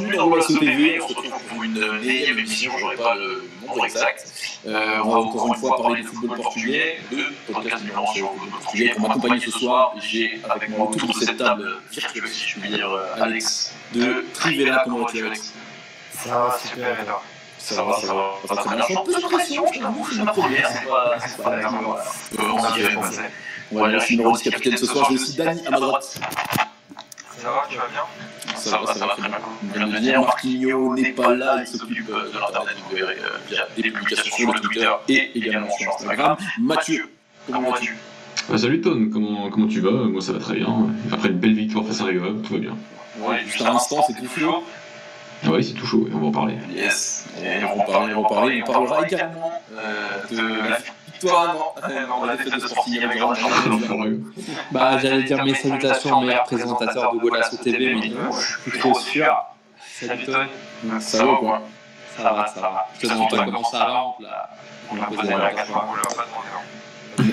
bienvenue dans Golasso TV. On se retrouve pour une énième émission, j'aurai pas le nombre exact. Euh, on va encore une fois parler du football portugais, le podcast numéro 1 sur le football portugais. Pour m'accompagner ce soir, j'ai avec moi autour de cette table virtuelle, si je puis dire, Alex de Trivella. Comment vas-tu, Alex Ça va super, toi ça va, ça va, ça va suis un peu de pression, je t'avoue, c'est ma première, c'est pas, c'est pas énorme. Euh, on dirait français. On va dire, je suis numéro 10 capitaine ce soir, j'ai aussi Dani à ma droite. Ça va, tu vas bien Ça va, ça va très bien. Marquinhos n'est pas là, il s'occupe de l'internet, vous verrez euh, via des publications sur le Twitter et également sur Instagram. Mathieu, comment vas-tu bah, Salut Ton, comment, comment tu vas? Moi ça va très bien. Après une belle victoire face à Rio, tout va bien. Ouais, juste un instant, c'est tout chaud. Ah oui, c'est tout chaud, on va en parler. Yes, et on va en parler, on va en parler. On parlera également euh, de la victoire, non, non, la défaite de Sporting Bah, j'allais dire mes salutations, meilleur présentateur de Golasso TV, mais non, je suis trop sûr. Salut toi. Ça va quoi Ça va, ça va. Je te demande pas comment ça va, on l'a On a posé la question,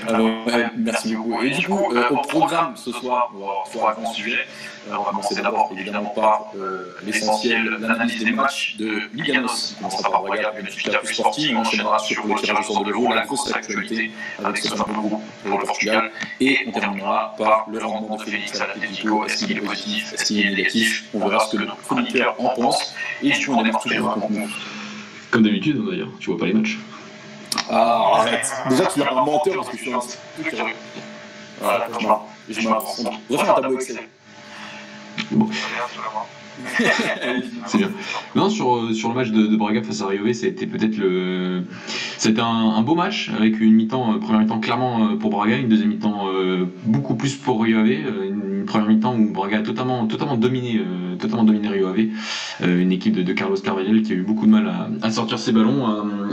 Alors, ouais, merci beaucoup. Et du coup, euh, au programme ce soir, on va avoir trois grands sujets. Euh, on va commencer d'abord évidemment par euh, l'essentiel, l'analyse des matchs de Liganos. On commencera par Braga, puis ensuite la plus sportive. On enchaînera sur le tirage au sort de l'Euro, la grosse actualité avec ce fameux groupe pour le Portugal. Et on terminera par le rendement de Félix Atletico. Est-ce qu'il est positif? Est-ce qu'il est négatif? On verra ce que le chroniqueur en pense. Et du coup, on démarre toujours. Comme d'habitude d'ailleurs, tu vois pas les matchs. Ah, arrête. Déjà, tu es un menteur parce que je suis un truc. Voilà, je m'avance. On va faire un tableau Excel. Bon, Non, sur, euh, sur le match de, Braga face à Rio, ça a été peut-être le. C'était un, beau match avec une mi-temps, euh, première mi-temps clairement euh, pour Braga, une deuxième mi-temps beaucoup plus pour Rio Ave, euh, une première mi-temps où Braga a totalement, totalement dominé, euh, totalement dominé Rio Ave, Euh, une équipe de, Carlos Carvalhal qui a eu beaucoup de mal à, sortir ses ballons,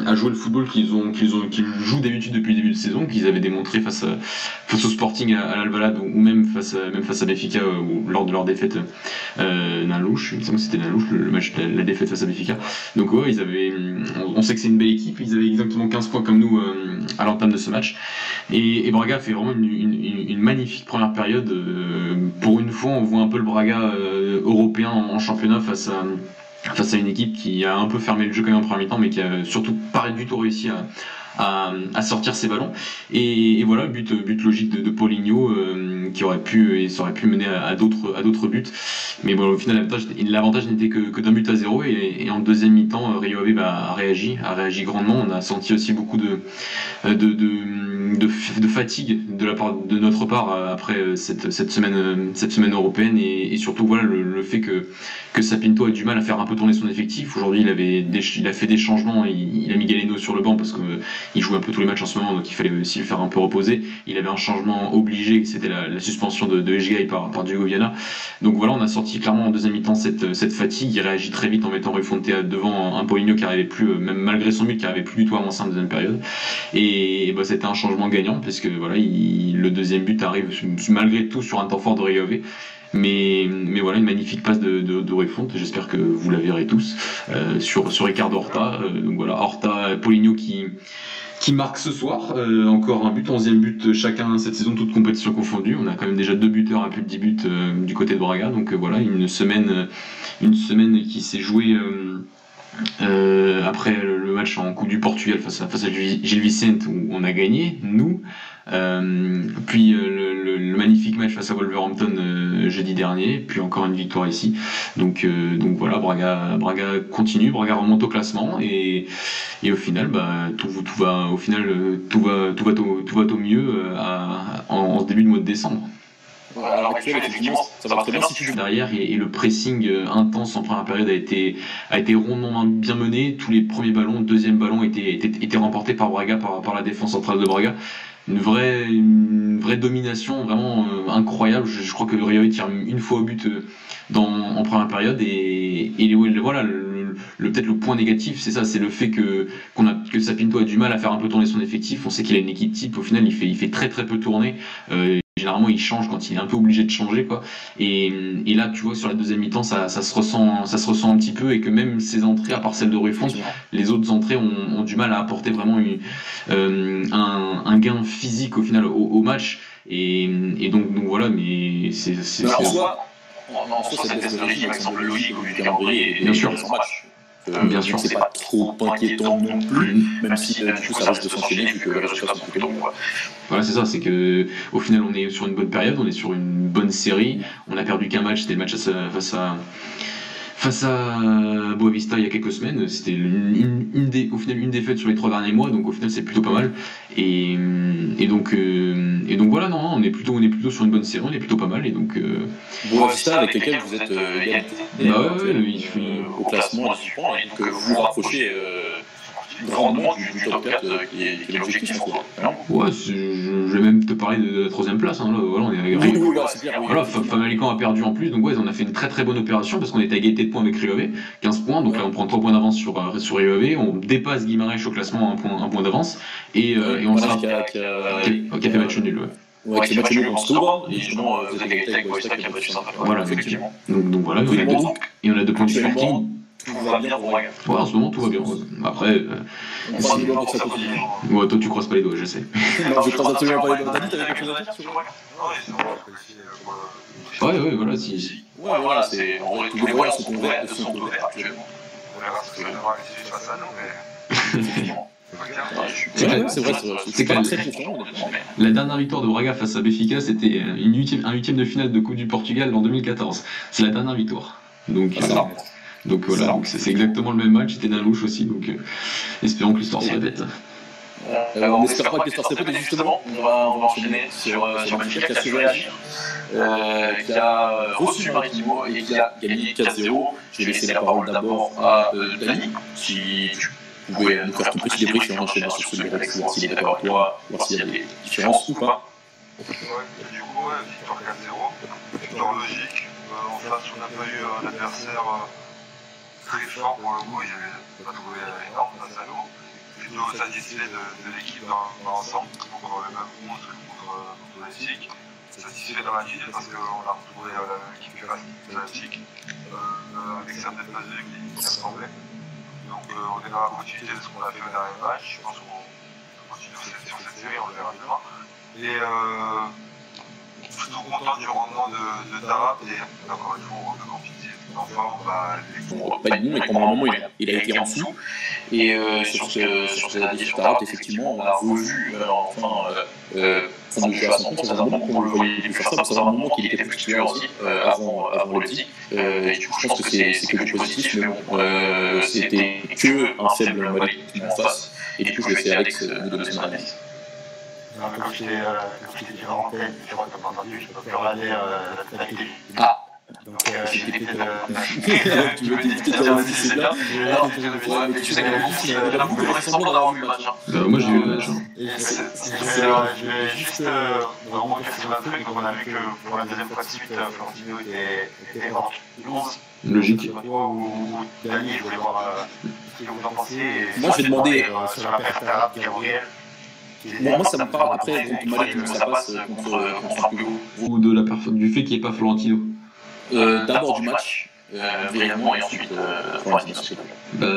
à, jouer le football qu'ils ont, qu'ils ont, jouent d'habitude depuis le début de saison, qu'ils avaient démontré face, face au Sporting à, à l'Alvalade ou même face à, même face à lors de leur défaite euh, C'était Nalouche le, le match, la, la défaite face à Benfica. Donc ils avaient, on, sait que c'est une belle équipe, ils avaient exactement 15 points comme nous euh, à l'entame de ce match. Et, Braga fait vraiment une, magnifique première période. euh, pour une fois, on voit un peu le Braga euh, européen en, en championnat face à face à une équipe qui a un peu fermé le jeu quand même en première mi-temps, mais qui a surtout pas du tout réussi à, à, à sortir ses ballons. Et, voilà, but, but logique de, de Paulinho euh, qui aurait pu et ça aurait pu mener à, à d'autres buts. Mais bon, au final, l'avantage- n'était que, que d'un but à zéro. Et, et en deuxième mi-temps, Rio Ave bah, a réagi, a réagi grandement. On a senti aussi beaucoup de de, de, de, fatigue de la part de notre part euh, après cette, cette semaine cette semaine européenne et, et surtout voilà le, le fait que que Sapinto a du mal à faire un peu tourner son effectif. Aujourd'hui, il avait il a fait des changements. Il, il a mis Galeno sur le banc parce que il joue un peu tous les matchs en ce moment, donc il fallait aussi le faire un peu reposer. Il avait un changement obligé, c'était la, la suspension de, de Ejgai par, par Diego Viana. Donc voilà, on a sorti clairement en deuxième mi-temps cette, cette fatigue. Il réagit très vite en mettant Rufonte devant un Paulinho qui arrivait plus, euh, même malgré son but, qui arrivait plus du tout à avancer en deuxième période. Et, bah, c'était un changement gagnant parce que voilà, il- le deuxième but arrive malgré tout sur un temps fort de Rio Ave. Mais, mais voilà, une magnifique passe de, de, de. J'espère que vous la verrez tous euh, sur, sur Ricardo Horta. Euh, donc voilà, Horta, Paulinho qui, qui marque ce soir. Euh, encore un but, 11e but chacun cette saison, toute compétition confondue. On a quand même déjà deux buteurs à plus de 10 buts euh, du côté de Braga. Donc voilà, une semaine, une semaine qui s'est jouée. après le match en Coupe du Portugal face à, face à Gil Gil Vicente où on a gagné, nous. Puis le, magnifique match face à Wolverhampton jeudi dernier, puis encore une victoire ici. Donc, euh, donc voilà, Braga, Braga continue, Braga remonte au classement et, et au final, bah, tout, tout va, au final, euh, tout va, tout va, au, tout va au mieux euh, à- en, en ce début de mois de décembre. Actuelle, effectivement, ça va très bien si tu joues. derrière et, et le pressing euh, intense en première période a été, a été rondement bien mené. Tous les premiers ballons, deuxième ballon étaient, étaient, étaient remportés par Braga, par, par la défense centrale de Braga. Une vraie, une vraie domination vraiment euh, incroyable. Je, crois que Rio tire une fois au but euh, dans, en première période et, et voilà le, le- peut-être le point négatif c'est ça c'est le fait que qu'on a que Sapinto a du mal à faire un peu tourner son effectif. On sait qu'il a une équipe type. Au final il fait il fait très très peu tourner. Euh, généralement il change quand il est un peu obligé de changer quoi. Et, et là tu vois sur la deuxième mi-temps ça, ça se ressent ça se ressent un petit peu et que même ses entrées à part celle de Ruffon les autres entrées ont, ont du mal à apporter vraiment une- euh, un, un gain physique au final au, au match. Et, et donc, donc voilà mais c'est Alors, en soi, en, soi, cette de semble logique au vu du calendrier et Bien sûr. Euh, Bien donc sûr. C'est pas trop inquiétant non plus, même si euh, du coup ça risque de s'enchaîner vu que les résultats sont. Voilà, c'est ça, c'est que au final, on est sur une bonne période, on est sur une bonne série. On a perdu qu'un match, c'était le match face à face à Boavista il y a quelques semaines. C'était une, une- une dé- au final une défaite sur les trois derniers mois, donc au final c'est plutôt pas mal. Et, et donc euh, et donc voilà, non, on est plutôt on est plutôt sur une bonne série, on est plutôt pas mal. Et donc euh, Boavista avec lesquels vous êtes euh, égalité Bah ouais, il euh, au classement à 10 points et donc euh, vous vous rapprochez euh, grandement du, du top 4 euh, qui est, qui est l'objectif en soi. Ouais, je, je vais même te parler de, la troisième place. hein, là, voilà, on est Oui, oui, voilà, clair. a perdu en plus, donc ouais, on a fait une très très bonne opération parce qu'on était à égalité de points avec Rio 15 points, donc là on prend 3 points d'avance sur, euh, sur Rio on dépasse Guimarães au classement à un point, un point d'avance, et, euh, et on Voilà, sera qui a, qui a- qui a- qui a fait match nul. Ouais. Ouais, qui a match nul contre Stour, et justement, euh, vous êtes égalité avec Boavista qui a battu Santa Fe. Voilà, effectivement. Donc, donc voilà, et on, a deux, Actuellement, et on a deux points de actuellement, footing. Tout va bien pour Braga. Ouais, en ce moment tout va bien. Après, euh, On croise les doigts pour que ça continue. ouais, toi tu croises pas les doigts, je sais. Non, je croise absolument pas les doigts. T'as dit, t'avais quelque chose à dire sur le- Ouais, ouais, voilà, si. Ouais, voilà, c'est. En vrai, tous les voyants sont ouverts actuellement. On verra ce que ça les sujets face à nous, mais va C'est ouais, vrai, c'est vrai. C'est C'est pas très confiant. La dernière victoire de Braga face à Benfica, c'était une huitième, un huitième de finale de Coupe du Portugal en 2014. C'est la dernière victoire. Donc, Ah, ça euh, va. Donc voilà, donc c'est exactement le même match, c'était d'un louche aussi, donc euh, espérons que l'histoire se répète. Euh, on espère pas que l'histoire se répète, justement, on va, on va enchaîner sur, euh, sur Benfica qui a su réagir, euh, qui a reçu Maritimo et qui a gagné 4-0. Je vais laisser la parole d'abord à euh, Dani, si tu pouvais nous faire ton petit débrief et on enchaînera sur celui d'Alex, voir s'il est d'accord avec toi, voir s'il y a des différences ou pas. Ouais, du coup, ouais, victoire 4-0, victoire logique. Euh, en face, on n'a pas eu un adversaire euh, très fort pour le coup, il pas trouvé énorme face à nous. Plutôt satisfait de, de l'équipe dans, l'ensemble, pour le même 11 que contre, contre Leipzig. Satisfait dans la ville parce qu'on a retrouvé euh, l'équipe de Leipzig, euh, avec certaines mesures qui, qui ressemblaient. Donc euh, on est dans la continuité de ce qu'on a fait au dernier match. Je pense qu'on continue sur cette, série, on le verra demain. Et euh, plutôt content du rendement de, de et encore une fois on. Enfin, on Bon, pas du bon, mais pendant un moment, il a, il a été en dessous. Et euh, sur ce, sur Tarap, effectivement, on a revu, euh, enfin, euh, euh, prendre le jeu à son compte. Ça faisait un moment qu'on le voyait plus faire ça, ça faisait un moment qu'il était plus titulaire aussi, euh, avant, avant le petit. Euh, et du coup, je pense que c'est que du positif, mais bon, euh, c'était que un faible Malik en face. Et du coup, je vais laisser Alex euh, nous donner son analyse. Comme je euh, t'ai dit en antenne, je crois que pas entendu, je peux plus regarder euh, la télé. Ah. Donc euh, j'ai évité de. tu veux t'éviter de dire si c'est bien Ouais, mais tu sais que Bouffe, il a beaucoup fait semblant d'avoir vu le match. hein. Euh, moi j'ai eu le match. Et je, vais, euh, juste euh, vraiment préciser. Donc on a vu que pour la deuxième fois de suite, Florentino était, hors 11. Logique. Ou, ou Dani, je voulais voir ce que vous en pensez. Et Moi, je vais demander- sur la perte arabe, Gabriel. Moi, ça me parle après contre ça passe contre. Ou de la perf- du fait qu'il n'y ait pas Florentino. Euh, D'abord du match, euh, brièvement, et ensuite euh. Bah,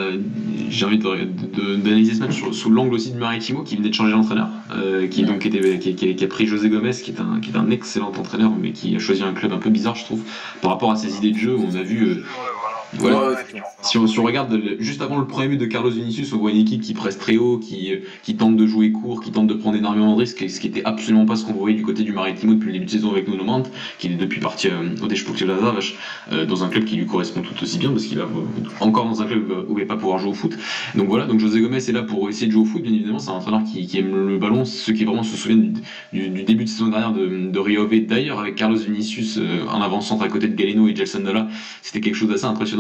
j'ai envie d'analyser ce match sur- sous l'angle aussi de Maritimo qui venait de changer d'entraîneur, euh, qui donc était qui, qui- qui a pris José Gomez qui est un qui est un excellent entraîneur mais qui a choisi un club un peu bizarre je trouve par rapport à ses idées de jeu on a vu euh, Si on, regarde juste avant le premier but de Carlos Vinicius, on voit une équipe qui presse très haut, qui, euh, tente de jouer court, qui tente de prendre énormément de risques, ce qui était absolument pas ce qu'on voyait du côté du Maritimo depuis le début de saison avec Nuno Mante, qui est depuis parti euh, au Desportivo de Vache, euh, dans un club qui lui correspond tout aussi bien, parce qu'il va euh, encore dans un club où il va pas pouvoir jouer au foot. Donc voilà, José Gomez est là pour essayer de jouer au foot, bien évidemment, c'est un entraîneur qui, aime le ballon, ceux qui vraiment se souviennent du, début de saison dernière de, de Rio d'ailleurs avec Carlos Vinicius euh, en avant-centre à côté de Galeno et Gelson Dalla, c'était quelque chose d'assez impressionnant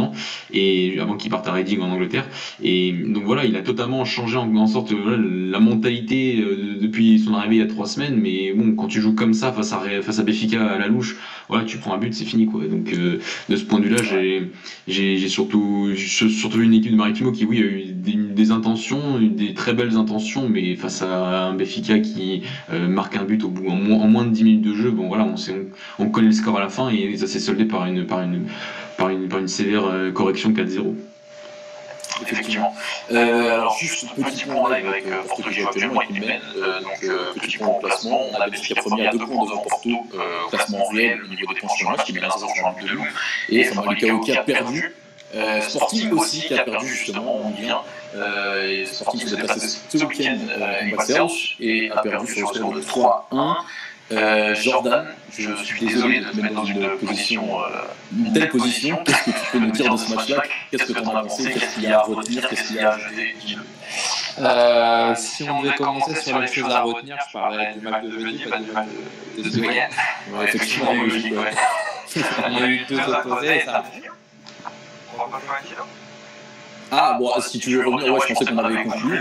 et avant qu'il parte à Reading en Angleterre. Et donc voilà il a totalement changé en, sorte la mentalité euh, depuis son arrivée il y a trois semaines. Mais bon quand tu joues comme ça face à face à Béfica à la louche voilà tu prends un but c'est fini quoi. Donc euh, de ce point de vue là j'ai j'ai surtout surtout une équipe de Maritimo qui oui a eu des, intentions des très belles intentions mais face à un Béfica qui euh, marque un but au bout en moins, en moins de 10 minutes de jeu bon voilà on sait on, on connaît le score à la fin et ça s'est soldé par une par une par une, par une sévère euh, correction 4-0. effectivement. Euh, alors, juste un petit point en live avec euh, Porto qui joue actuellement qui mène. Euh, donc, euh, petit point au classement. On a Belgique premier à deux points devant Porto, euh, classement réel au niveau des points sur le match, qui met l'instant sur un de loup. Et Famalicão qui a perdu. Euh, Sporting aussi qui a perdu justement en Ligue 1. Euh, Sporting s'est déplacé ce week-end et a perdu sur le score de 3-1. Euh, Jordan, je suis désolé de te mettre dans une position, euh, une telle position. Qu'est-ce que tu peux nous dire de ce match-là Qu'est-ce que tu en as pensé Qu'est-ce qu'il y a à retenir Qu'est-ce qu'il y a à ajouter Dis-le. Euh, si on devait commencer sur les choses à retenir, je parlerais du match de jeudi, pas du match de, de ce week-end. Ouais, effectivement, logique. Ouais. On a eu deux opposés, ça. Ah, bon, si tu veux revenir, ouais, je pensais qu'on avait conclu.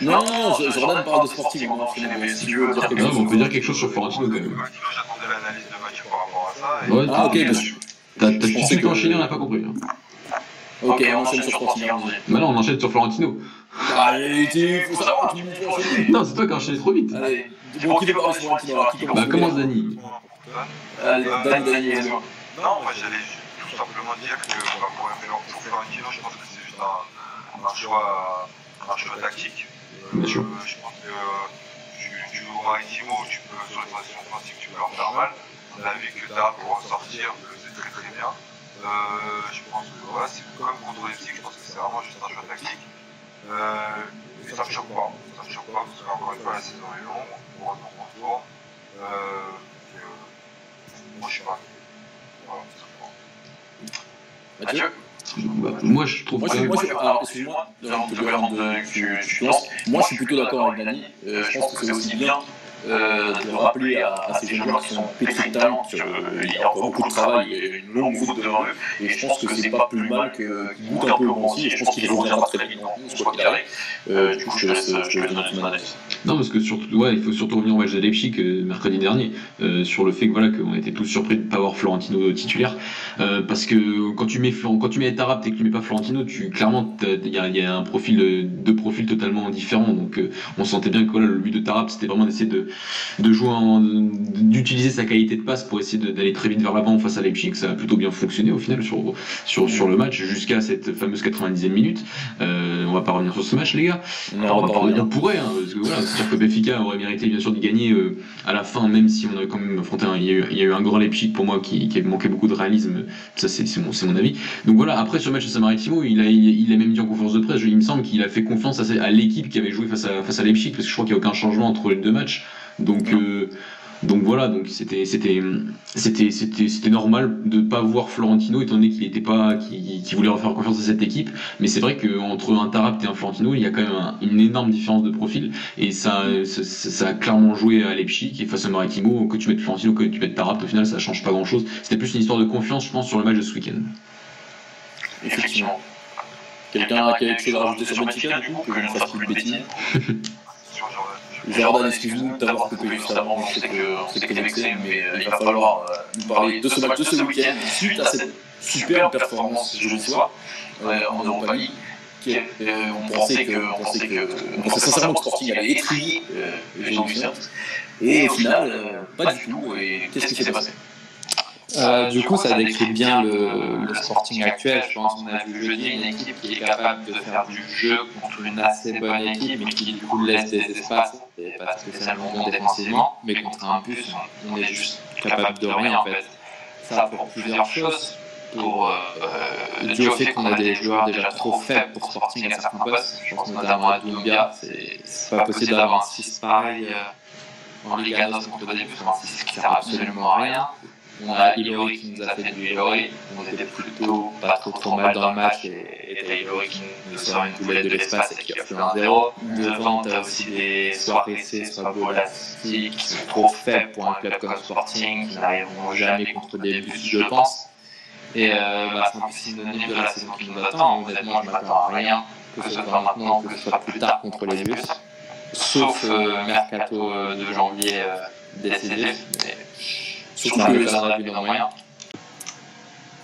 Non, non, Jordan parle de Sporting, on enchaîner, mais si tu veux dire quelque Non, mais on chose. peut dire quelque chose sur Florentino quand même. J'attendais l'analyse de match par rapport à ça. Ouais, Ah, ok, t'as- parce que- T'as t'as je tout de pensais suite que- enchaîné, on n'a pas compris. hein. Ok, on enchaîne sur. Bah non, on enchaîne sur Florentino. Allez, tu faut savoir, tu. Non, c'est toi qui as enchaîné trop vite. Allez, bon, qui parler sur Florentino Bah commence Dani. Allez, Dan, Dani, vas-y. Non, moi j'allais ju- tout simplement dire que bah, pour, pour Florentino, je pense que c'est juste un, un choix, un choix tactique. Euh. Je pense que euh, tu, tu joues Maritimo, tu peux, sur les transitions offensives, tu peux leur faire mal. On a vu que Tara pour ressortir le faisait très très bien. Euh, je pense que voilà, c'est comme contre Leipzig, je pense que c'est vraiment juste un choix tactique. Euh, et ça me choque pas, ça me choque pas parce qu'encore une fois la saison est longue, on retourne en tour. Euh, moi je suis pas. Voilà. Mathieu Bah, moi, je trouve Moi, même. moi, je, alors, excuse-moi, de de- que tu, tu lances, moi, je suis plutôt d'accord avec Dani. Euh, je pense que c'est aussi bien euh, de rappeler à, à ces jeunes joueurs qui sont pétris de talent qu'il y a encore beaucoup de travail et une longue route devant eux. Et je pense que c'est pas plus mal que- qu'ils goûtent un peu au Nancy. Et je pense qu'il reviendra très vite dans le quoi qu'il arrive. Euh, du coup, je te laisse, donner ton analyse. Non, parce que surtout, ouais, il faut surtout revenir au match de Leipzig euh, mercredi dernier euh, sur le fait que voilà qu'on était tous surpris de ne pas avoir Florentino titulaire, Euh, parce que quand tu mets quand tu mets Tarap et que tu mets pas Florentino, tu clairement il y a, il y a un profil euh, deux profils totalement différents. Donc euh, on sentait bien que voilà, le but de Tarap c'était vraiment d'essayer de de jouer en- d'utiliser sa qualité de passe pour essayer de- d'aller très vite vers l'avant face à Leipzig. Ça a plutôt bien fonctionné au final sur sur sur le match jusqu'à cette fameuse 90e minute. Euh, on va pas revenir sur ce match les gars. Non, on va pas revenir. on pourrait, hein, parce que voilà, c'est-à-dire que Benfica aurait mérité bien sûr d'y gagner euh, à la fin, même si on avait quand même affronté un, il, y a eu, il y a eu un grand Leipzig pour moi qui, qui manquait beaucoup de réalisme, ça c'est c'est mon, c'est mon avis. Donc voilà, après sur le match de Samaritimo, il a, il, il a même dit en conférence de presse, il me semble qu'il a fait confiance à l'équipe qui avait joué face à, face à Leipzig, parce que je crois qu'il n'y a aucun changement entre les deux matchs. Donc, euh, donc voilà, donc c'était c'était c'était c'était c'était normal de pas voir Florentino étant donné qu'il était pas qu'il qu'il voulait refaire confiance à cette équipe. Mais c'est vrai qu'entre un Tarap et un Florentino il y a quand même un- une énorme différence de profil. Et ça, ça, a clairement joué à Leipzig et face à Maritimo que tu mettes Florentino que tu mettes Tarap au final ça change pas grand chose c'était plus une histoire de confiance je pense sur le match de ce week-end. Effectivement. Quelqu'un a quelque chose à rajouter sur Benfica, du coup, que je ne fasse plus de bêtises Sur Jordan. Excuse-nous de t'avoir coupé juste avant, je sais que, on sait que t'es vexé, mais euh, il va falloir euh, nous parler de ce match de ce week-end, suite à cette superbe performance jeudi soir euh, en Europa League. est- euh, on pensait que, on pensait que, on pensait sincèrement que Sporting allait étrier euh, et au final, euh, pas du tout. Et qu'est-ce qui s'est passé? Euh, du coup, ça décrit bien le, le Sporting actuel. Je pense qu'on a vu jeudi une équipe qui est capable de faire du jeu contre une assez bonne équipe, mais qui du coup laisse des espaces, et pas spécialement bon défensivement, mais contre un bus, on est juste capable de rien en fait. Ça pour plusieurs choses. Pour euh, euh, dû au fait qu'on a des joueurs déjà trop faibles pour Sporting à certains postes. Je pense notamment à Doumbia. C'est pas possible d'avoir un 6 pareil euh, en Liga NOS contre des bus, un 6 qui sert absolument à rien. On a Ilori qui nous a fait du Ilori. On était plutôt pas trop trop mal dans le match et, t'as Ilori qui nous sort une boulette de l'espace et qui a fait un 0. Devant, t'as aussi des soit Ressé, soit Bolassi qui sont trop faibles pour un club comme Sporting, qui n'arriveront jamais contre des bus, je pense. Et euh, bah, c'est un synonyme de la saison qui nous attend. Honnêtement, je m'attends à rien, que ce soit maintenant, que ce soit plus tard contre les bus. Sauf euh, mercato euh, de janvier euh, décisif. Surtout on que- a vu dans moyen.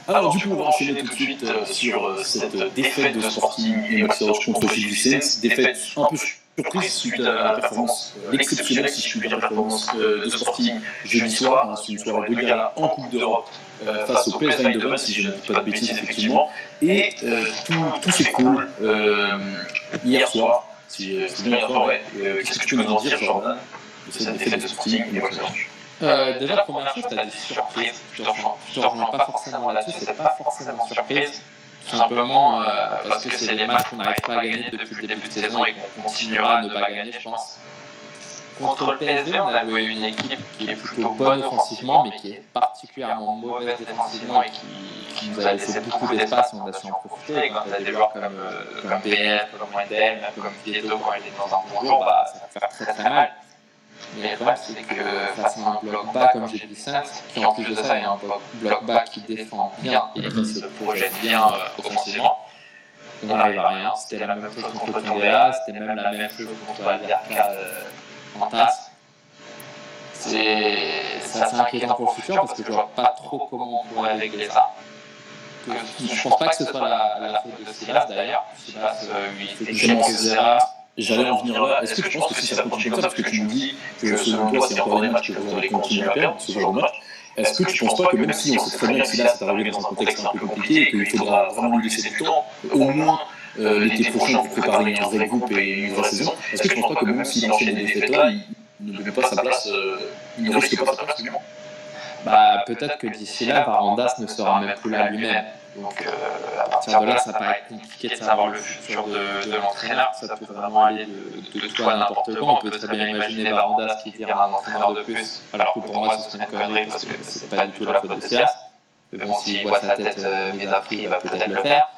Alors du coup, on va enchaîner tout de suite euh, sur euh, cette défaite de Sporting et Roche contre Gilles Vicens. Défaite un peu surprise suite à la performance, euh, l'exceptionnelle, si je puis dire, performance euh, de Sporting jeudi soir, hein, c'est une soirée de gala en Coupe d'Europe euh, face au PSV Eindhoven, si je ne dis pas de bêtises, effectivement. Et euh, tout, tout s'écoule euh, hier soir, si c'est bien hier soir, ouais. Euh, Qu'est-ce que tu peux nous en dire, Jordan, de cette défaite de Sporting et de Euh, déjà, première chose, tu as des surprises. Je te rejoins pas forcément là-dessus, c'est pas forcément surprise. Tout simplement euh, parce que c'est des matchs qu'on n'arrive pas à gagner depuis le début de saison et qu'on continuera à ne pas gagner, je pense. Contre le PSV, on a joué une équipe qui est plutôt bonne offensivement, mais qui est particulièrement mauvaise défensivement et qui, qui nous a laissé beaucoup d'espace et on a su en profiter. Et quand tu as des joueurs comme, euh, comme BF, comme Wendel, comme Vieto, quand il est dans un bon jour, bah, ça va faire très très mal. Mais le problème, c'est que face à un bloc bas comme j'ai dit ça, qui en plus de ça est un bloc- bas qui défend bien et qui se projette bien euh, offensivement, on n'arrive à rien. C'était la même chose contre Tondela, c'était même la même chose contre Alverca euh, en tasse. C'est assez inquiétant pour le futur parce que je vois pas trop comment on pourrait régler ça. Je pense pas que ce soit la, faute de Silas d'ailleurs. Silas, euh, il. J'allais en venir là. Est-ce que tu penses que si ça continue comme ça, parce que tu me dis que selon toi, c'est encore des matchs que vous allez continuer à perdre, ce genre de match, est-ce que tu penses pas que même si on sait très bien que là, c'est arrivé dans un contexte un peu compliqué et qu'il faudra vraiment lui laisser du temps, au moins euh, l'été prochain pour préparer un vrai groupe et une vraie saison, est-ce que tu penses pas que même s'il enchaîne des défaites là, il ne met pas sa place, euh, il ne risque pas sa place Bah, peut-être que d'ici là, Varandas ne sera même plus là lui-même. Donc, euh, à partir de là, ça paraît compliqué de savoir le futur de, de l'entraîneur. Ça peut vraiment aller de, de tout à n'importe quoi. On peut très bien imaginer Varandas qui dira un entraîneur de plus, alors que pour moi, ce serait une connerie parce que c'est pas du tout la faute de Silas. Mais bon, s'il voit sa tête mise à prix, il va peut-être le faire.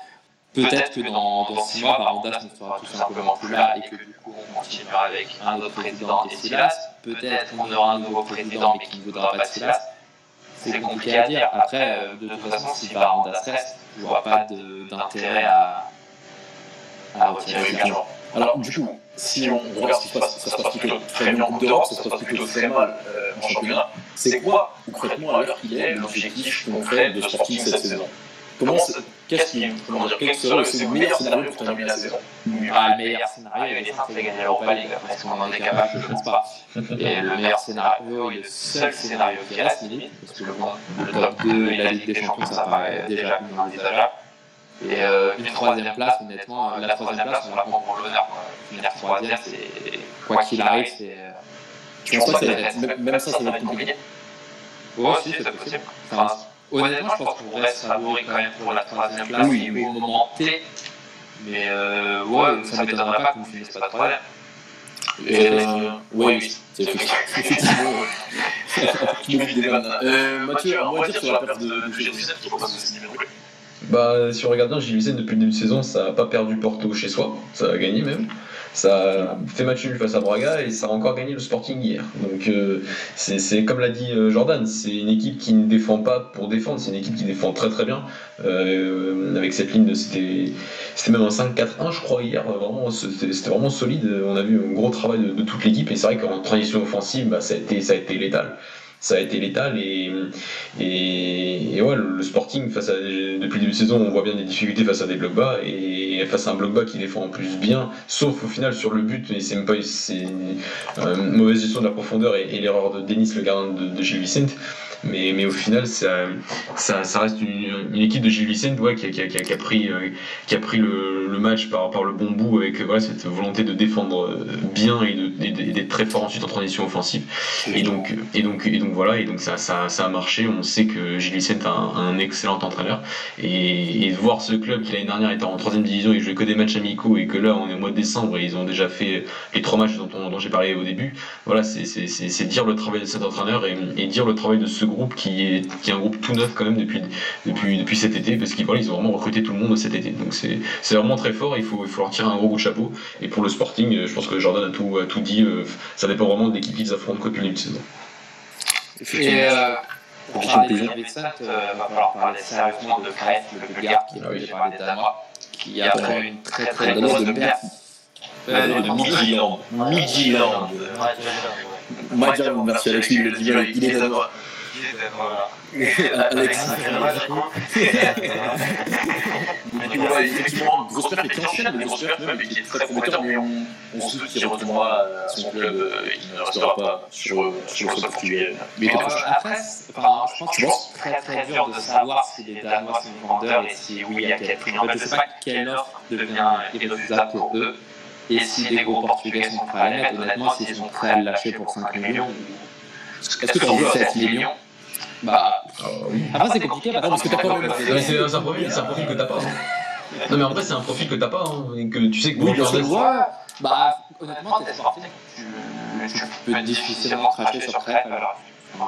Peut-être que dans, dans six mois, Varandas ne sera tout simplement plus là et que du coup, on continuera avec un autre président et Silas. Peut-être qu'on aura un nouveau président mais qui ne voudra pas de Silas. C'est compliqué à dire. Après, euh, de toute façon, si Varandas reste, je vois pas d'intérêt à, à retirer. Effectivement. Alors, du coup, si on regarde ce qui se passe, ça se passe plutôt très bien en Coupe d'Europe, ça se passe plutôt très mal euh, en championnat, c'est quoi, concrètement, à l'heure qu'il est, l'objectif concret de Sporting cette saison Comment, qu'est-ce qui, comment dire, quel serait le meilleur scénario pour terminer la saison Ah, le meilleur scénario, il est simple, c'est gagner l'Europa League. Est-ce qu'on en est capable Je ne pense pas. Et le meilleur scénario, et le seul scénario qui reste, limite, parce que bon, le top 2 et la Ligue des Champions, ça paraît déjà inenvisageable. Et euh, une troisième place, honnêtement, la troisième place, on la prend pour l'honneur. quoi. Finir troisième, c'est quoi qu'il arrive, c'est. euh, Tu penses pas que même ça, ça va être compliqué Ouais, si, c'est possible. Honnêtement, je pense qu'on reste favori quand même pour la troisième place Oui, oui. au moment T. Mais euh, ouais, ça m'étonnerait pas qu'on finisse pas troisième. euh, Oui, c'est effectivement. Je me dis des vannes. Euh, Mathieu, un mot à dire sur la perte de de Gilles qui propose de. Bah, si on regarde bien, Gilles Vicente, depuis le début de saison, ça n'a pas perdu Porto chez soi, ça a gagné même. Ça a fait match nul face à Braga et ça a encore gagné le Sporting hier. Donc, euh, c'est comme l'a dit euh, Jordan, c'est une équipe qui ne défend pas pour défendre, c'est une équipe qui défend très très bien. Euh, avec cette ligne, c'était même un 5-4-1, je crois, hier. Vraiment, c'était vraiment solide. On a vu un gros travail de, de toute l'équipe et c'est vrai qu'en transition offensive, bah, ça, a été, ça a été létal ça a été létal et, et, et ouais, le, Sporting face à, depuis le début de saison on voit bien des difficultés face à des blocs bas et face à un bloc bas qui défend en plus bien sauf au final sur le but et c'est même pas c'est euh, mauvaise gestion de la profondeur et, et l'erreur de Denis le gardien de, de Gilles Vicente mais, mais au final ça, ça, ça reste une, une équipe de Gilles Vicente ouais, qui, a, qui, a, qui, a, pris, euh, qui a pris le, le match par, par le bon bout avec voilà, cette volonté de défendre euh, bien et de- et d'être très fort ensuite en transition offensive et donc, et donc, et donc voilà, et donc ça, ça, ça a marché. On sait que Gilles Vicente a un, un excellent entraîneur. Et, et de voir ce club qui l'année dernière était en troisième division et jouait que des matchs amicaux et que là on est au mois de décembre et ils ont déjà fait les trois matchs dont, on- dont j'ai parlé au début. Voilà, c'est c'est- c'est- c'est dire le travail de cet entraîneur et, et dire le travail de ce groupe qui est, qui est un groupe tout neuf quand même depuis, depuis, depuis cet été parce qu'ils voilà, ils ont vraiment recruté tout le monde cet été. Donc c'est c'est vraiment très fort. Il faut, il faut leur tirer un gros coup de chapeau. Et pour le Sporting, euh, je pense que Jordan a tout, a tout dit. euh, Ça dépend vraiment de l'équipe qu'ils affrontent quoi depuis le début de saison. Et euh, pour parler de Vicente, il va falloir parler sérieusement de Kraef, le Bulgare qui est Ah par Danois, qui après une très très grosse De perte. De Midtjylland. Midtjylland. Madjan, merci Alex, il le dit bien, il est danois. Il y a effectivement perte qui enchaîne, et qui est très prometteur, mais on, on se doute qu'il retournera à son club euh, qu'il ne restera pas sur, le sol portugais. Mais il après, je pense que c'est très très dur de savoir si les Danois sont vendeurs et si oui, à quel prix. En fait, je sais pas quelle offre devient irréfusable pour eux. Et si les gros Portugais sont prêts à mettre, honnêtement, s'ils sont prêts à le lâcher pour 5 millions, Est-ce que tu en veux 7 millions, bah. Après, c'est compliqué parce, que t'as pas C'est un profil, c'est un profil que t'as pas. hein. Non mais en vrai c'est un profil que t'as pas hein, et que tu sais que Oui, bien sûr. Ouais, bah, honnêtement, t'es sportif, tu, tu peux difficilement cracher sur Crêpe. Alors,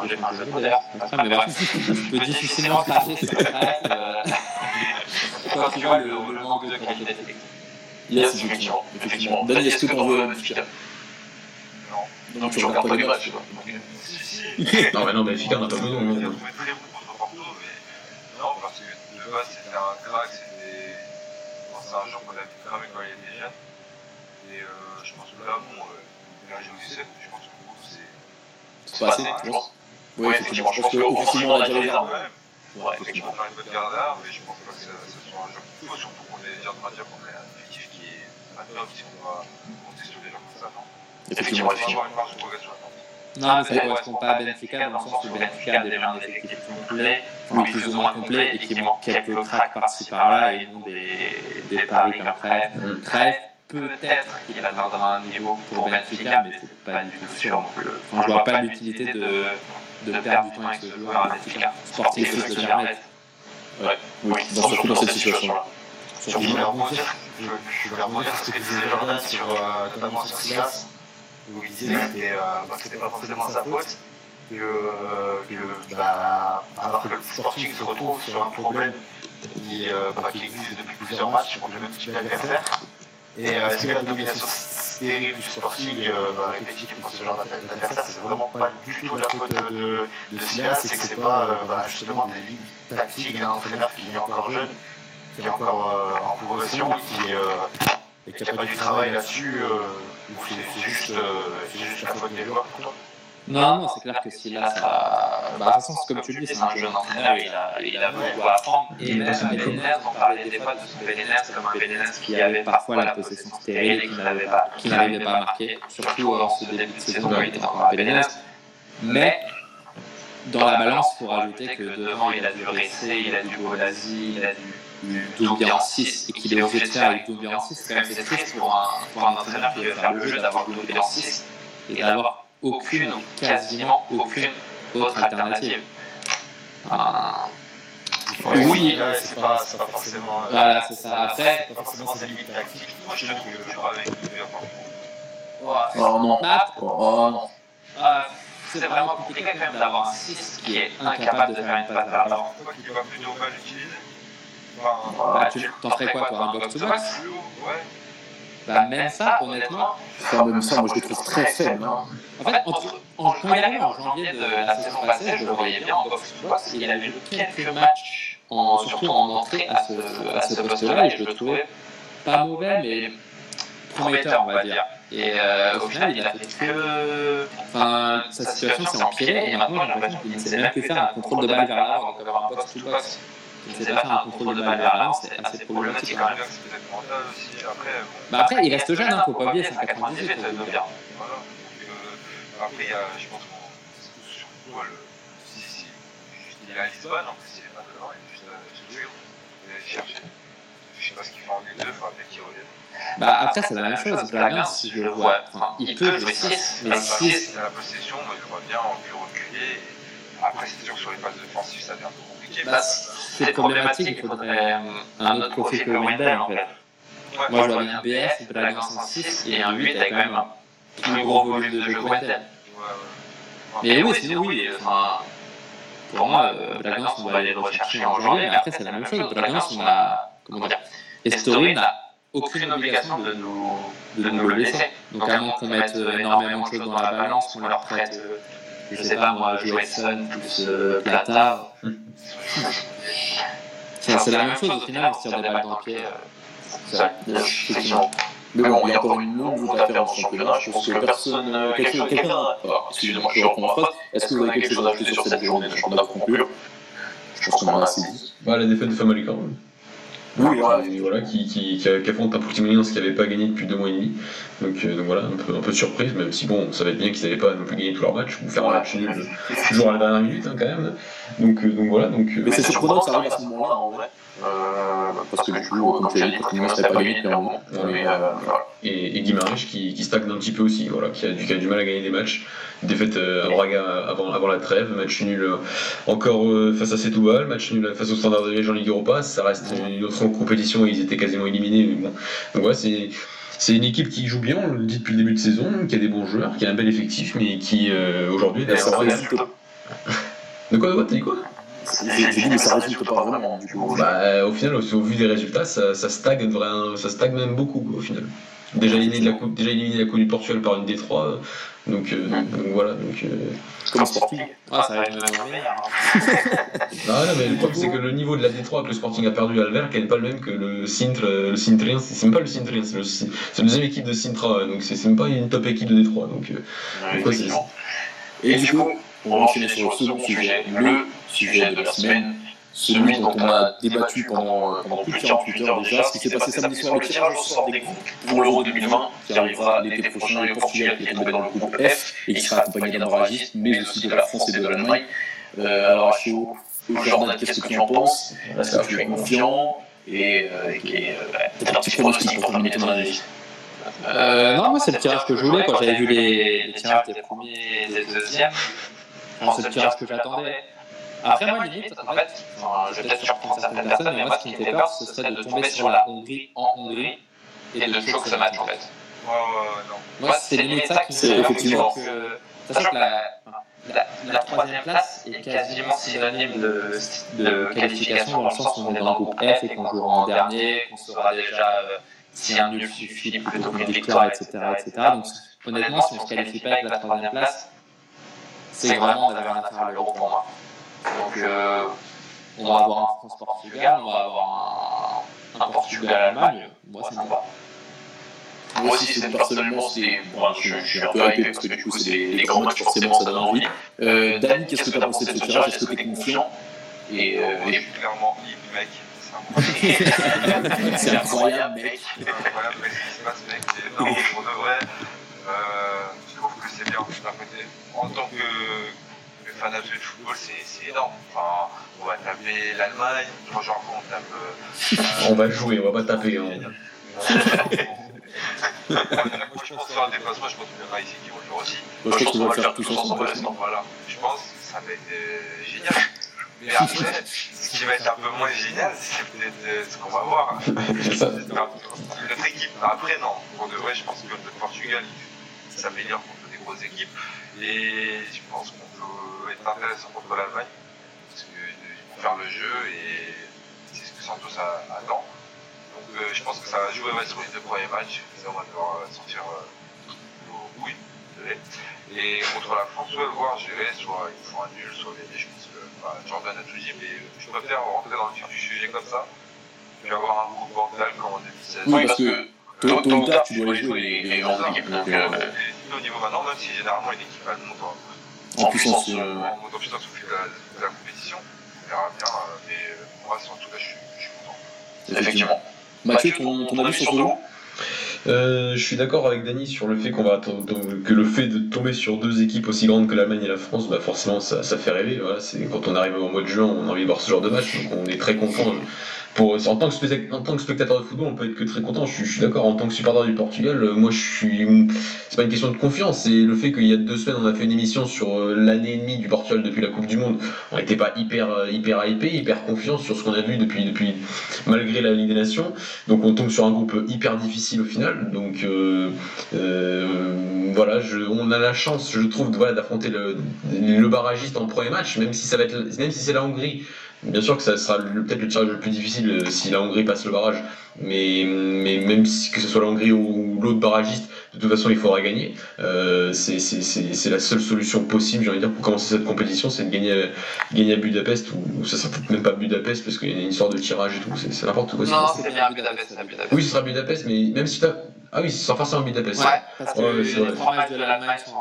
j'ai fait un jeu de mots, d'ailleurs, c'est pas ça, mais bref, tu peux difficilement cracher sur Crêpe euh, quand tu vois le, le manque de qualité technique. Yes, effectivement. effectivement. Dani, est-ce que tu veux Benfica Non. Non, tu regardes pas les matchs. quoi. Non mais non mais Fika on a pas besoin. Il a trouvé très bon contre Porto, mais non, parce que de base c'était un crack, c'était. Bon, c'est un joueur qu'on a pu cramer quand il était jeune. Et euh, je pense que là, bon, euh, il a joué 7, je pense que bon, c'est. C'est pas assez, tu penses Oui, effectivement. Je pense qu'offensivement, on a déjà les armes. Ouais, effectivement, on a une bonne garde d'art, mais je pense pas que ça, soit un joueur qu'il faut, surtout qu'on est déjà en train de dire qu'on a un effectif qui est pas top si on doit compter sur des gens comme ça. Non Effectivement, On va effectivement. Non, mais ça ne correspond pas à Benfica dans le sens où Benfica a déjà un effectif complet, enfin, plus ou moins complet, et qui manque quelques cracks par-ci par-là, et non des, des paris comme Crève. Crève, peut-être qu'il atteindra un niveau pour Benfica, mais c'est pas du tout sûr non plus. Enfin, je vois pas l'utilité de, de perdre du temps avec ce joueur à Benfica. Sporting plus de jamais. Oui, dans, surtout dans cette situation-là. Je voulais rebondir, sur ce que disait Jordan, sur, euh, notamment sur Silas, où il disait que c'était euh, bah, pas forcément sa faute, que, euh, bah, alors que le Sporting se retrouve sur un problème qui, euh, bah, existe depuis plusieurs matchs contre le même type d'adversaire. Et euh, est-ce que la domination stérile du Sporting bah, répétitive contre ce genre d'adversaire, c'est vraiment pas du tout la faute de, de, Silas, c'est que c'est pas bah, justement des lignes tactiques d'un entraîneur qui est encore jeune qui est encore en progression et qui, et qui a pas du travail là-dessus, c'est juste, euh, c'est juste la faute des joueurs pour toi Non, non, c'est clair que si là, ça. Bah, de toute façon, comme tu le dis, c'est un jeune entraîneur, il a, il a beaucoup à apprendre. Et même Belenès, on parlait des fois de ce Belenès comme un Belenès qui avait parfois la possession stérile et qui n'arrivait pas à marquer, surtout en ce début de saison quand il était encore à Belenès. Mais dans la balance, il faut rajouter que devant, il a du Ressé, il a du Bolasi, il a du. Doumbia en 6 et qu'il est obligé de faire avec Doumbia en 6, quand même c'est triste pour un, pour un entraîneur qui veut faire le jeu d'avoir Doumbia en 6 et d'avoir aucune, quasiment aucune autre alternative. Ah, Oui, là, c'est pas, c'est pas forcément. euh, voilà, c'est ça. Après, c'est pas forcément ses limites tactiques. Moi je trouve que je joue avec le ouais, Oh non. Ah, Oh non. euh, c'est vraiment compliqué quand même d'avoir un 6 qui est incapable de faire une passe l'avant. Pourquoi qu'il va plutôt mal utiliser Enfin, Bah, tu t'en ferais quoi pour un box-to-box ouais. Bah, même ça, honnêtement, Enfin, même ça, moi je le trouve très faible. hein. En fait, entre, en, quand il arrive en janvier de la saison passée, je le voyais bien en box-to-box. Il a eu quelques matchs, en, surtout en entrée à ce, à ce poste-là, et je le trouvais pas mauvais, mais prometteur, on va dire. Et euh, au final, il a fait que. Enfin, sa situation s'est empirée, et maintenant, j'ai l'impression qu'il ne sait même plus faire un contrôle de balle vers l'avant, donc avoir un box-to-box. Il ne sait pas faire un contrôle de balle vers l'avant, c'est assez problématique quand même. Bon, Bah après, il reste jeune, hein, faut pas oublier, c'est un 98, euh. Voilà. Donc, euh, après, il y a, je pense qu'on. Si, si, il est à Lisbonne, en plus, il est pas dedans, il est juste à Chelsea. Il est chercher. Je sais pas ce qu'il fait en Ligue 2, il faudra peut-être qu'il revienne. Bah après, c'est la même chose. Blaguin, si je le vois, il peut jouer 6, mais 6. Il a la possession, moi, je vois bien en plus reculer. Après, c'est sûr que sur les passes défensives, ça devient compliqué. Bah, c'est problématique, il faudrait euh, un autre profil que Wendell en fait. Ouais. Moi, je BF, Blaguin en 6 et un 8 avec quand même un plus gros volume de jeu que Wendell. Mais oui, sinon, oui, enfin, pour moi, euh, Blaguin, on va aller le rechercher en janvier, mais après, c'est la même chose. Blaguin, on a, comment dire, Estoril n'a aucune obligation de nous, de nous le laisser. Donc, à moins qu'on mette euh, énormément de choses dans la balance, qu'on leur prête, euh, je sais pas moi, Joelson plus euh, Plata. C'est c'est la même chose au final, on se tire des balles dans le pied. euh. Effectivement. Mais bon, il y a encore une longue route à faire dans ce championnat. Je pense que personne. quelque chose- Quelqu'un. Excusez-moi, je reprends ma phrase. Est-ce que vous avez quelque chose à ajouter sur cette journée de championnat pour conclure? Je pense qu'on en a assez dit. Bah la défaite de Famalicão. Oui, voilà. Et voilà, qui, qui, qui, qui affronte un Portimonense qui n'avait pas gagné depuis deux mois et demi. Donc, euh, donc voilà, un peu, un peu de surprise, même si bon, on savait bien qu'ils n'avaient pas non plus gagné tous leurs matchs, ou faire un match nul toujours à la dernière minute hein, quand même. Donc, euh, donc voilà. Donc, euh, Mais c'est surprenant que ça arrive à ce moment-là, en vrai. Parce que du coup, comme tu as dit, n'avait pas gagné. Mais euh, et, et qui, qui stagne un petit peu aussi, voilà, qui a, du, qui a du mal à gagner des matchs. Défaite euh, à Braga avant, avant la trêve, match nul euh, encore face à Setúbal, match nul face au Standard de Liège en Ligue Europa. Ça reste une autre compétition où ils étaient quasiment éliminés. Mais bon. Donc voilà, c'est. C'est une équipe qui joue bien, on le dit depuis le début de saison, qui a des bons joueurs, qui a un bel effectif, mais qui euh, aujourd'hui est résulte De quoi, de quoi T'as dit quoi? J'ai j'ai dit, mais ça résulte pas vraiment, du coup. Bah, au final, au, vu des résultats, ça, ça stagne ça stagne même beaucoup au final. Déjà éliminé de la coupe, déjà éliminé de la coupe du Portugal par une Détroit, euh, donc, euh, voilà. Donc, euh... Comme Sporting. Ah, ça non, non, mais le problème c'est que le niveau de la Détroit que le Sporting a perdu à Alver, n'est pas le même que le Sintre, euh, le Sintrien, c'est même pas le Sintrien, c'est le- la deuxième équipe de Sintra, donc c'est même pas une top équipe de Détroit. Donc, euh, donc Et du coup, on va enchaîner sur le second sujet, le sujet de la semaine, celui dont on a débattu pendant, pendant plus de 48 heures déjà, ce qui s'est passé samedi soir, le tirage au sort des groupes pour l'Euro 2020, qui arrivera l'été prochain, le Portugal qui est tombé dans le groupe F et qui sera accompagné d'un barragiste, mais aussi de la France et de l'Allemagne. Euh, alors, chaud, Jordan, qu'est-ce que tu en penses Est-ce que tu es confiant Et euh, et, euh, peut-être un petit pronostic pour terminer ton analyse. Euh, non, moi c'est le tirage que je voulais quand j'avais vu les, les tirages des premiers et des deuxièmes. C'est le tirage que j'attendais. Après, moi, limite, en fait, enfin, je vais peut-être surprendre certaines personnes, mais moi, ce qui me fait peur, ce serait de tomber sur la Hongrie en Hongrie et de choquer ce match, en fait. Ouais, ouais, non. Moi, c'est limite ça qui me C'est fait peur. effectivement. que- Sachant que la, troisième place est quasiment synonyme de, de qualification dans le sens où on est dans le groupe F et qu'on jouera en dernier, qu'on saura déjà euh, si un nul suffit plutôt qu'une victoire, etc., etc. Donc, honnêtement, si on se qualifie pas avec la troisième place, c'est vraiment d'avoir un affaire à l'euro pour moi. Donc, euh, on va avoir un France-Portugal, on va avoir un, un Portugal-Allemagne. Moi, ça me va. Moi aussi, c'est personnellement, c'est, bon, je, je suis un peu hypé parce que du coup, c'est des, des grands matchs, forcément, ça donne envie. Euh, Dani, qu'est-ce que tu as pensé de ce tirage Est-ce que tu es confiant Et, euh, Moi, je suis clairement mec. C'est c'est incroyable, mec. incroyable, mais ce qui se passe, mec. Non, pour de vrai, euh, je trouve que c'est bien. D'un côté, en tant que fan absolu de football, c'est énorme. Enfin, on va taper l'Allemagne, trois jours après, on tape. euh, on va jouer, on va pas taper. hein. Moi, je pense faire un déplacement, je pense qu'il y en a ici qui vont le faire aussi. Moi, je pense qu'on va le faire tous ensemble. Voilà, je pense que ça va être euh, génial. Mais après, ce qui va être un peu moins génial, c'est peut-être euh, ce qu'on va voir. Notre équipe, après non, pour de vrai, je pense que le Portugal s'améliore contre grosses équipes. Et je pense qu'on peut être intéressant contre l'Allemagne. Parce qu'ils vont faire le jeu et c'est ce que Santos attend. Donc euh, je pense que ça va jouer sur les deux premiers matchs. Ça, on va devoir euh, sortir euh, nos couilles. Et contre la France, ouais, voir gérer, soit il faut un nul, soit gagner. Je pense que bah, Jordan a tout dit, mais euh, je préfère rentrer dans le vif du sujet comme ça. Puis avoir un groupe mental comme en 2016. Oui, parce que tôt tôt ou tard, tu dois les jouer les, les grandes équipes. Donc, euh, au niveau maintenant, même si généralement une équipe elle monte en, en puissance, euh, en monte en puissance au fil de la, de la compétition, on verra bien. euh, Mais euh, moi, en tout cas, je suis, je suis content. effectivement. Mathieu, ton, ton avis sur ce lot Euh, je suis d'accord avec Dany sur le fait qu'on va que le fait de tomber sur deux équipes aussi grandes que l'Allemagne et la France, bah forcément ça, ça fait rêver. Voilà, c'est quand on arrive au mois de juin, on a envie de voir ce genre de match, donc on est très content. Pour, en, tant que spectateur de football, on peut être que très content. Je je suis d'accord. En tant que supporter du Portugal, euh, moi je suis. C'est pas une question de confiance, c'est le fait qu'il y a deux semaines, on a fait une émission sur euh, l'année et demie du Portugal depuis la Coupe du Monde. On n'était pas hyper euh, hyper hypé, hyper confiant sur ce qu'on a vu depuis depuis malgré la Ligue des Nations. Donc on tombe sur un groupe hyper difficile au final. Donc euh, euh, voilà, je, on a la chance, je trouve, voilà, d'affronter le, le barragiste en premier match, même si ça va être, même si c'est la Hongrie. Bien sûr que ça sera peut-être le tirage le plus difficile euh, si la Hongrie passe le barrage, mais, mais même si que ce soit la Hongrie ou, l'autre barragiste, de toute façon il faudra gagner. Euh, c'est c'est- c'est- c'est la seule solution possible, j'ai envie de dire, pour commencer cette compétition, c'est de gagner, à- gagner à Budapest, ou, ou ça sera peut-être même pas Budapest parce qu'il y a une histoire de tirage et tout, c'est n'importe quoi. Non, c'est- bien à Budapest, c'est à Budapest. oui, ce sera Budapest, mais même si t'as. Ah oui, ce sera forcément Budapest. Ouais, parce que Ouais, c'est les vrai. trois matchs de l'Allemagne sont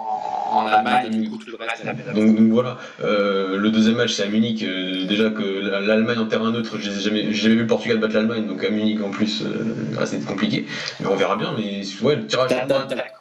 en Allemagne, du coup tout le reste est Donc, donc voilà, Euh, le deuxième match c'est à Munich. Euh, déjà que la- l'Allemagne en terrain neutre, j'ai jamais, j'ai jamais vu le Portugal battre l'Allemagne, donc à Munich en plus, euh, ah, c'était compliqué. Mais on verra bien. Mais ouais, le tirage.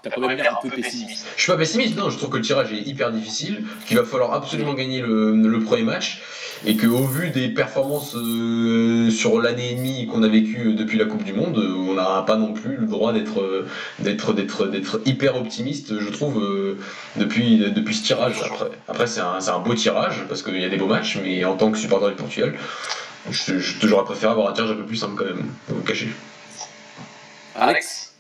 T'as quand même l'air un peu pessimiste. Je suis pas pessimiste, non, je trouve que le tirage est hyper difficile, qu'il va falloir absolument gagner le, le premier match, et qu'au vu des performances euh, sur l'année et demie qu'on a vécu depuis la Coupe du Monde, euh, on n'a pas non plus le droit d'être euh, d'être d'être d'être hyper optimiste, je trouve, euh, depuis, depuis ce tirage. Après, après c'est un, c'est un beau tirage, parce qu'il y a des beaux matchs, mais en tant que supporter du Portugal, je, je- j'aurais préféré avoir un tirage un peu plus simple quand même, pour vous cacher. Alex?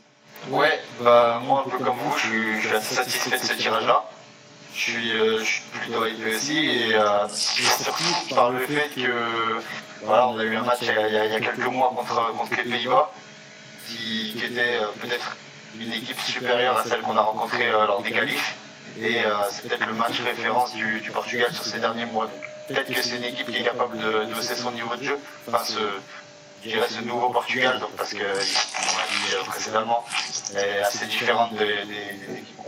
Ouais, bah moi un peu comme vous, je suis, je suis assez satisfait de ce tirage-là. Je suis, euh, je suis plutôt hypé aussi et euh, surpris par le fait que voilà, on a eu un match il y a, quelques mois contre, contre les Pays-Bas qui, était euh, peut-être une équipe supérieure à celle qu'on a rencontrée lors des qualifs. Et c'est peut-être le match référence du, Portugal sur ces derniers mois. Peut-être que c'est une équipe qui est capable de, de hausser son niveau de jeu. Enfin, ce, je dirais ce nouveau Portugal, donc, parce que, comme on l'a dit précédemment, est assez différente des- des équipes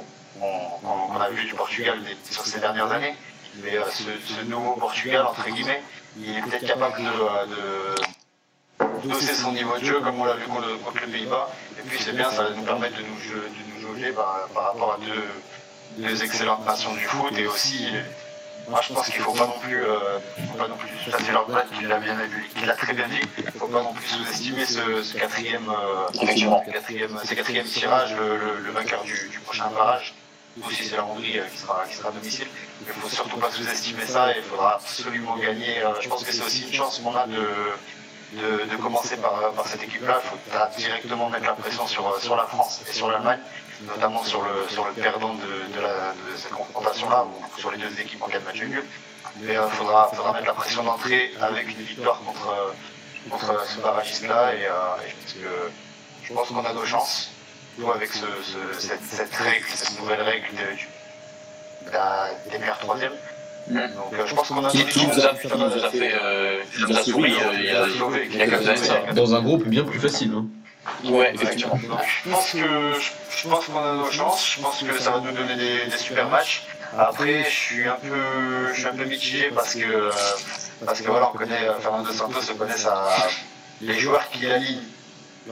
qu'on a vues du Portugal sur ces dernières années. Mais euh, ce, ce nouveau Portugal, entre guillemets, il est peut-être capable de, euh, d'hausser son niveau de jeu comme on l'a vu contre, contre le Pays-Bas. Et puis c'est bien, ça va nous permettre de nous, de nous jauger par rapport à deux, deux excellentes nations du foot et aussi. Moi, je pense qu'il ne faut pas non plus, euh, faut pas non plus chasser leur tête, qu'il l'a vu, très bien dit. Il ne faut pas non plus sous-estimer ce, ce quatrième, euh, quatrième, ce quatrième tirage, le, le- le vainqueur du, du prochain barrage. Ou si c'est la Hongrie euh, qui sera, qui sera à domicile. Il ne faut surtout pas sous-estimer ça et il faudra absolument gagner. Euh, je pense que c'est aussi une chance qu'on a de, de, commencer par, par cette équipe-là. Il faudra directement mettre la pression sur, sur la France et sur l'Allemagne, notamment sur le, sur le perdant de, de, cette confrontation-là, ou sur les deux équipes en cas de match nul. Mais il faudra, faudra mettre la pression d'entrée avec une victoire contre, euh, contre ce barragiste-là. Et, euh, et je pense qu'on a nos chances, nous, avec ce, ce- cette, cette règle, cette nouvelle règle de- du- de la- des meilleurs troisièmes. Mm. Donc euh, je pense qu'on a Qui, qui nous a, qui nous a fait, euh, nous a souri euh, il y a, il y a quelques années. ça. Dans un groupe bien plus facile. Hein. Ouais, effectivement. Je pense que je, pense qu'on a nos chances. Je pense que ça va nous donner des, des super matchs. Après, je suis un peu, je suis un peu mitigé parce que euh, parce que voilà, on connaît euh, Fernando Santos, on connaît sa, les joueurs qui alignent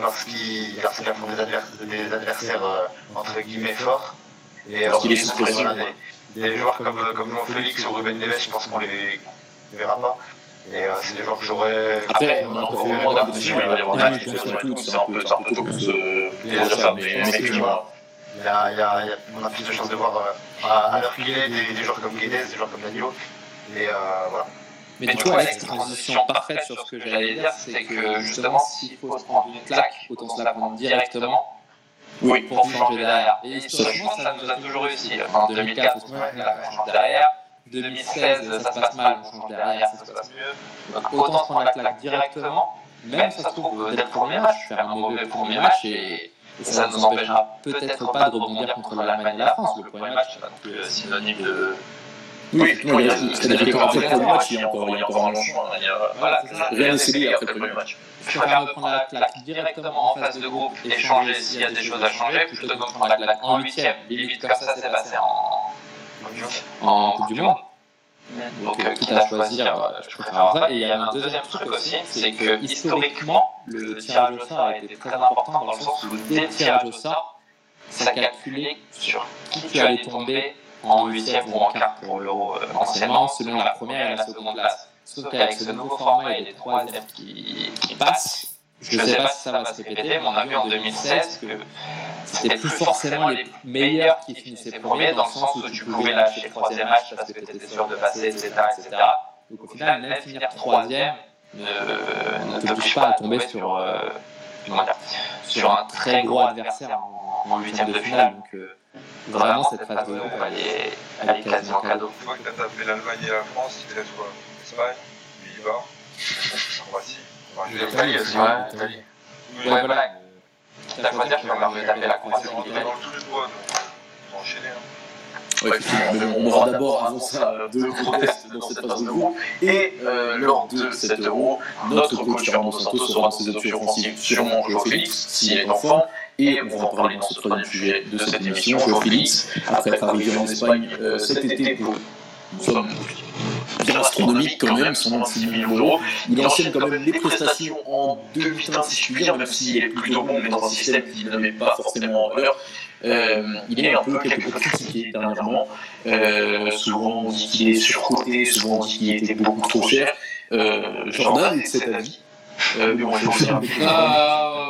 lorsqu'ils lorsqu'ils affrontent des, advers- des adversaires euh, entre guillemets forts. Et Lorsqu'il est euh, sous pression. voilà, des, des joueurs comme comme Jean Félix ou Ruben Neves, je pense qu'on les verra pas. Et euh, c'est des joueurs que j'aurais. Après, on a encore au moment d'aboutir, il va y avoir des matchs, bien sûr, et tout, c'est un peu c'est un peu tôt pour se pour dire ça, mais mais effectivement. Il y a, il y a- il y a- on a plus de chances de voir euh, à, à l'heure qu'il est des, des joueurs comme Guedes, des joueurs comme Danilo. Et euh, voilà. Mais du coup, Alex, transition parfaite sur ce que j'allais dire, c'est que justement, s'il faut se prendre une claque, autant se la prendre directement Oui, pour changer derrière. Et historiquement, ça nous a toujours réussi. En 2004, on se prend une claque, on change derrière. 2016, ça se passe mal, on change derrière, ça se passe mieux. Donc autant se prendre la claque directement, même ça se trouve dès le premier match, faire un mauvais premier match et, et ça ne nous empêchera peut-être pas de rebondir contre l'Allemagne et la France. Le premier match, c'est pas non plus synonyme de. Oui, il y a- le match, il y a encore un long Voilà. Rien scellé après le premier match. Je préfère me prendre la claque directement en face de groupe et changer s'il y a des choses à changer plutôt que de prendre la claque en huitième. Limite comme ça, c'est passé en, en Coupe du Monde. Donc, euh, quitte à choisir, euh, je préfère ça. Et il y a un deuxième truc aussi, c'est que historiquement, le tirage au sort a été très important dans le sens où dès le tirage au sort, ça calculait sur qui tu allais tomber en huitième ou en quart pour l'euro euh, anciennement, selon la première et la seconde place. Sauf qu'avec ce nouveau format et les troisièmes qui, qui passent, je ne sais pas si ça va se répéter, mais on a vu en 2016 que c'était plus forcément les meilleurs qui finissaient premiers, dans le sens où tu pouvais lâcher le troisième match parce que tu étais sûr de passer, etc. etc. Donc au final, même finir troisième ne, ne t'oblige pas à tomber sur, euh, sur un très gros adversaire en, en huitième de finale. Donc euh, vraiment, cette phase de groupe, elle est, elle est quasiment cadeau. Une fois que tu as tapé l'Allemagne et la France, il te reste quoi L'Espagne, Pays-Bas, Croatie. Enfin, je veux dire, L'Italie aussi, Ouais. ouais, l'Italie. Oui, Ouais, voilà. Quitte à choisir, je préfère me taper la Croatie On est dans le tout le doigt, donc on va enchaîner. hein. Ouais, effectivement. Mais bon, on aura d'abord avant ça deux gros tests dans cette phase de groupe. Et euh, lors de cet euro, notre coach Fernando Santos sera dans ses options offensives, sûrement Joao Félix, s'il est en forme, Et on va en parler dans ce troisième sujet de cette émission. Joao Félix, après être arrivé en Espagne euh, cet été pour une somme bien astronomique quand même, 126 millions d'euros, il enchaîne quand même les prestations en demi-teinte, si je puis dire, même s'il est plutôt bon, mais dans un système qui n'avait pas forcément en valeur. Euh, il est un peu quelque peu critiqué dernièrement. Euh, souvent on dit qu'il est surcoté, souvent on dit qu'il était beaucoup trop cher. Euh, Jordan est de cet avis. Euh, mais bon, je vais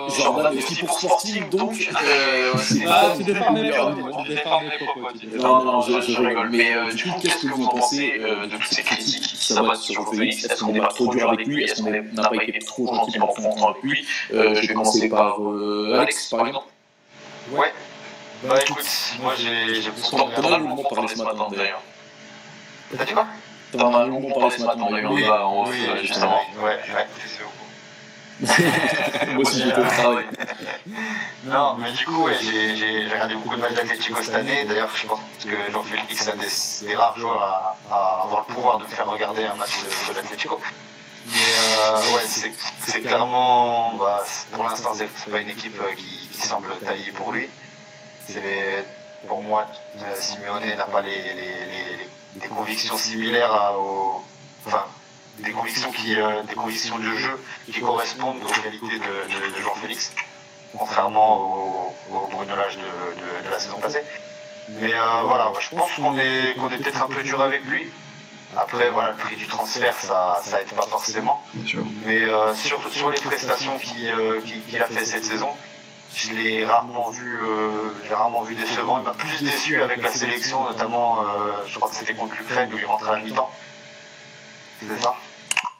Jordan est aussi pour Sporting, donc euh, Ah, pas tu non déformes mes le propos, non, non, je, rigole. Mais euh, du coup, qu'est-ce que vous en pensez de toutes ces critiques qui s'abattent sur Félix? Est-ce qu'on n'est pas trop dur avec lui? Est-ce qu'on est- n'a pas été trop son temps avec lui? Je vais commencer par Alex, par exemple. Ouais. Bah écoute, moi j'ai j'ai beaucoup T'en t'en as longuement parlé ce matin, d'ailleurs. T'as dit quoi T'en as longuement parlé ce matin, on a eu un Oui, débat en off, justement. Ouais, ouais. C'est coup. Moi aussi, j'étais au travail. Non, mais du coup, ouais, j'ai regardé beaucoup de matchs d'Atletico cette année. D'ailleurs, je pense que Jean Félix est un des, des rares joueurs à, à avoir le pouvoir de me faire regarder un match de, de l'Atletico. Mais euh, ouais, c'est c'est clairement, bah, pour l'instant, c'est pas une équipe euh, qui, qui semble taillée pour lui. C'est pour moi, euh, Simeone n'a pas les, les, les- les- des convictions similaires à- aux, enfin, des convictions qui, euh, des convictions de jeu qui correspondent aux qualités de, de, Jean Félix contrairement au, au brunelage de, de, la saison passée. Mais euh, voilà, je pense qu'on est, qu'on est peut-être un peu dur avec lui. Après, voilà, le prix du transfert, ça, ça pas forcément. Mais euh, sur, sur les prestations qu'il a fait cette saison, je l'ai rarement vu, rarement vu décevant. Il m'a plus déçu avec la sélection, notamment, je crois que c'était contre l'Ukraine où il rentrait à mi-temps. C'est ça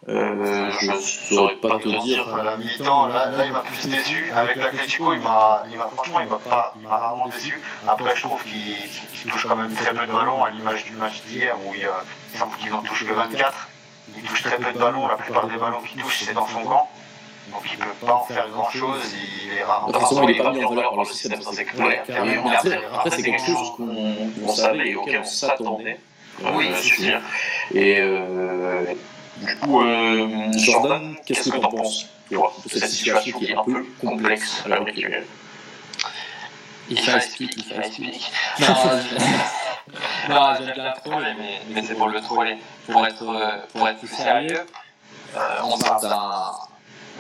Euh, je saurais pas te dire. à la mi-temps, là, là, il m'a plus déçu. Avec l'Atletico, il m'a, il m'a, franchement, il m'a pas, il m'a rarement déçu. Après, je trouve qu'il, touche quand même très peu de ballons, à l'image du match d'hier où il, il semble qu'il n'en touche que 24. Il touche très peu de ballons, la plupart des ballons qu'il touche, c'est dans son camp. Donc il peut pas en faire grand chose, il est rarement. Forcément, il n'est pas mis en valeur par le système, ça c'est clair. Mais après, c'est quelque chose qu'on savait et auquel on s'attendait. Oui, euh, je veux dire. Et euh, du coup, euh, Jordan, qu'est-ce que tu en penses toi, de cette situation qui est un peu complexe à l'heure actuelle Il fait explique, il fait explique. Non, je- non, j'aime bien le troller, mais, mais c'est pour le troller. Pour être, euh, pour être plus sérieux, on parle d'un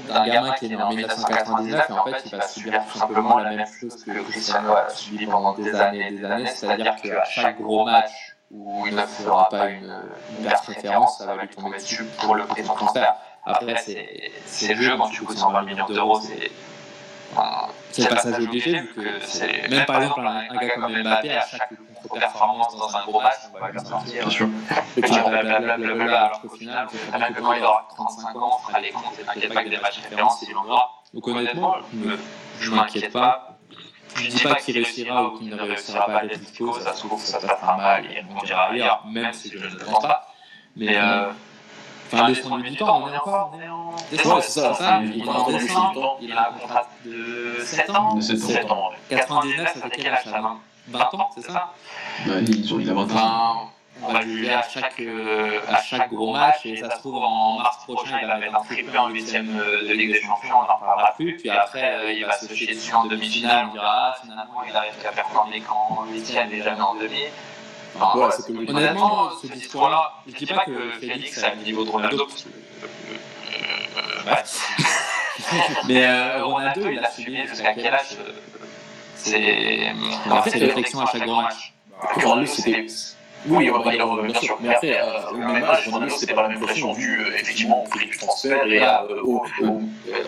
d'un gamin qui est né en 1999 et en fait il va subir tout simplement la même chose que Cristiano a subi pendant des années et des années, c'est-à-dire qu'à chaque gros match où il ne fera pas une, une référence, ça va lui tomber dessus pour le prix de son transfert. Après, c'est le jeu, quand tu coûtes 120 millions d'euros, c'est c'est le passage obligé, vu que. Même par exemple, un, gars comme Mbappé, à chaque contre-performance dans un gros match, on va lui sortir. Bien sûr. Blablabla, alors qu'au final, que quand il aura 35 ans, on fera les comptes et t'inquiète pas que des matchs références, il en aura. Donc honnêtement, me- je m'inquiète pas. Je dis pas qu'il réussira ou qu'il ne réussira pas à l'Atletico, ça se trouve, ça se passera mal et on dira ailleurs, même si je ne le pense pas. Mais euh, fin décembre du temps, on est encore, en décembre, Ouais, c'est ça, c'est ça, il est en décembre, il a un contrat de 7 ans, De 7 ans. ans. 99, ça fait quel âge ça 20 20 ans, c'est ça Ouais, ils ont- il a 20 ans. On va le juger à chaque, euh, à chaque gros match et ça se trouve en mars prochain il va mettre un triplé en huitième euh, de Ligue des Champions, on n'en parlera plus. Puis après euh, il va se chier dessus en demi-finale, on dira ah finalement il arrive qu'à performer qu'en huitième et jamais en demi. Enfin, Ouais, c'est que- Honnêtement, ce discours-là, je dis pas que Félix a le niveau de Ronaldo, parce que. euh, bref. Mais euh, Ronaldo, il a subi jusqu'à quel âge euh, C'est. A fait des réflexions à chaque grand match. Ronaldo, c'était. Oui, on va y revenir, bien sûr. Mais après, euh, au même âge, Ronaldo, c'était pas la même pression vu euh, effectivement au prix du transfert et à, euh, au, au-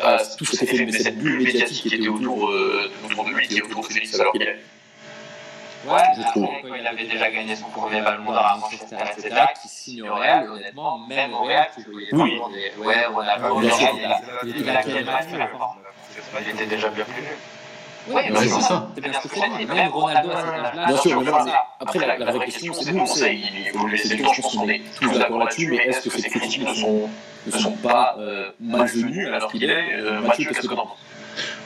à tout cet effet, cette bulle médiatique qui était autour, euh, autour de lui, qui est autour de Félix alors qu'il est. Ouais, Je trouve. quand il avait déjà gagné son premier ballon d'or à Manchester, etc., qui signe au Real, honnêtement, même au Real, tu voyais Oui. toujours des. Ouais, Ronaldo, il a- quel match il était déjà bien plus. Oui, Ouais, c'est c'est ça. C'est bien ce que dis. Même Ronaldo à cet âge-là. Bien sûr, mais après, la, la vraie question, c'est nous, on sait, il faut le laisser du temps, je pense qu'on est tous d'accord là-dessus, mais est-ce que ces critiques ne sont, ne sont pas euh, malvenues alors qu'il est euh, Mathieu, qu'est-ce que t'en penses?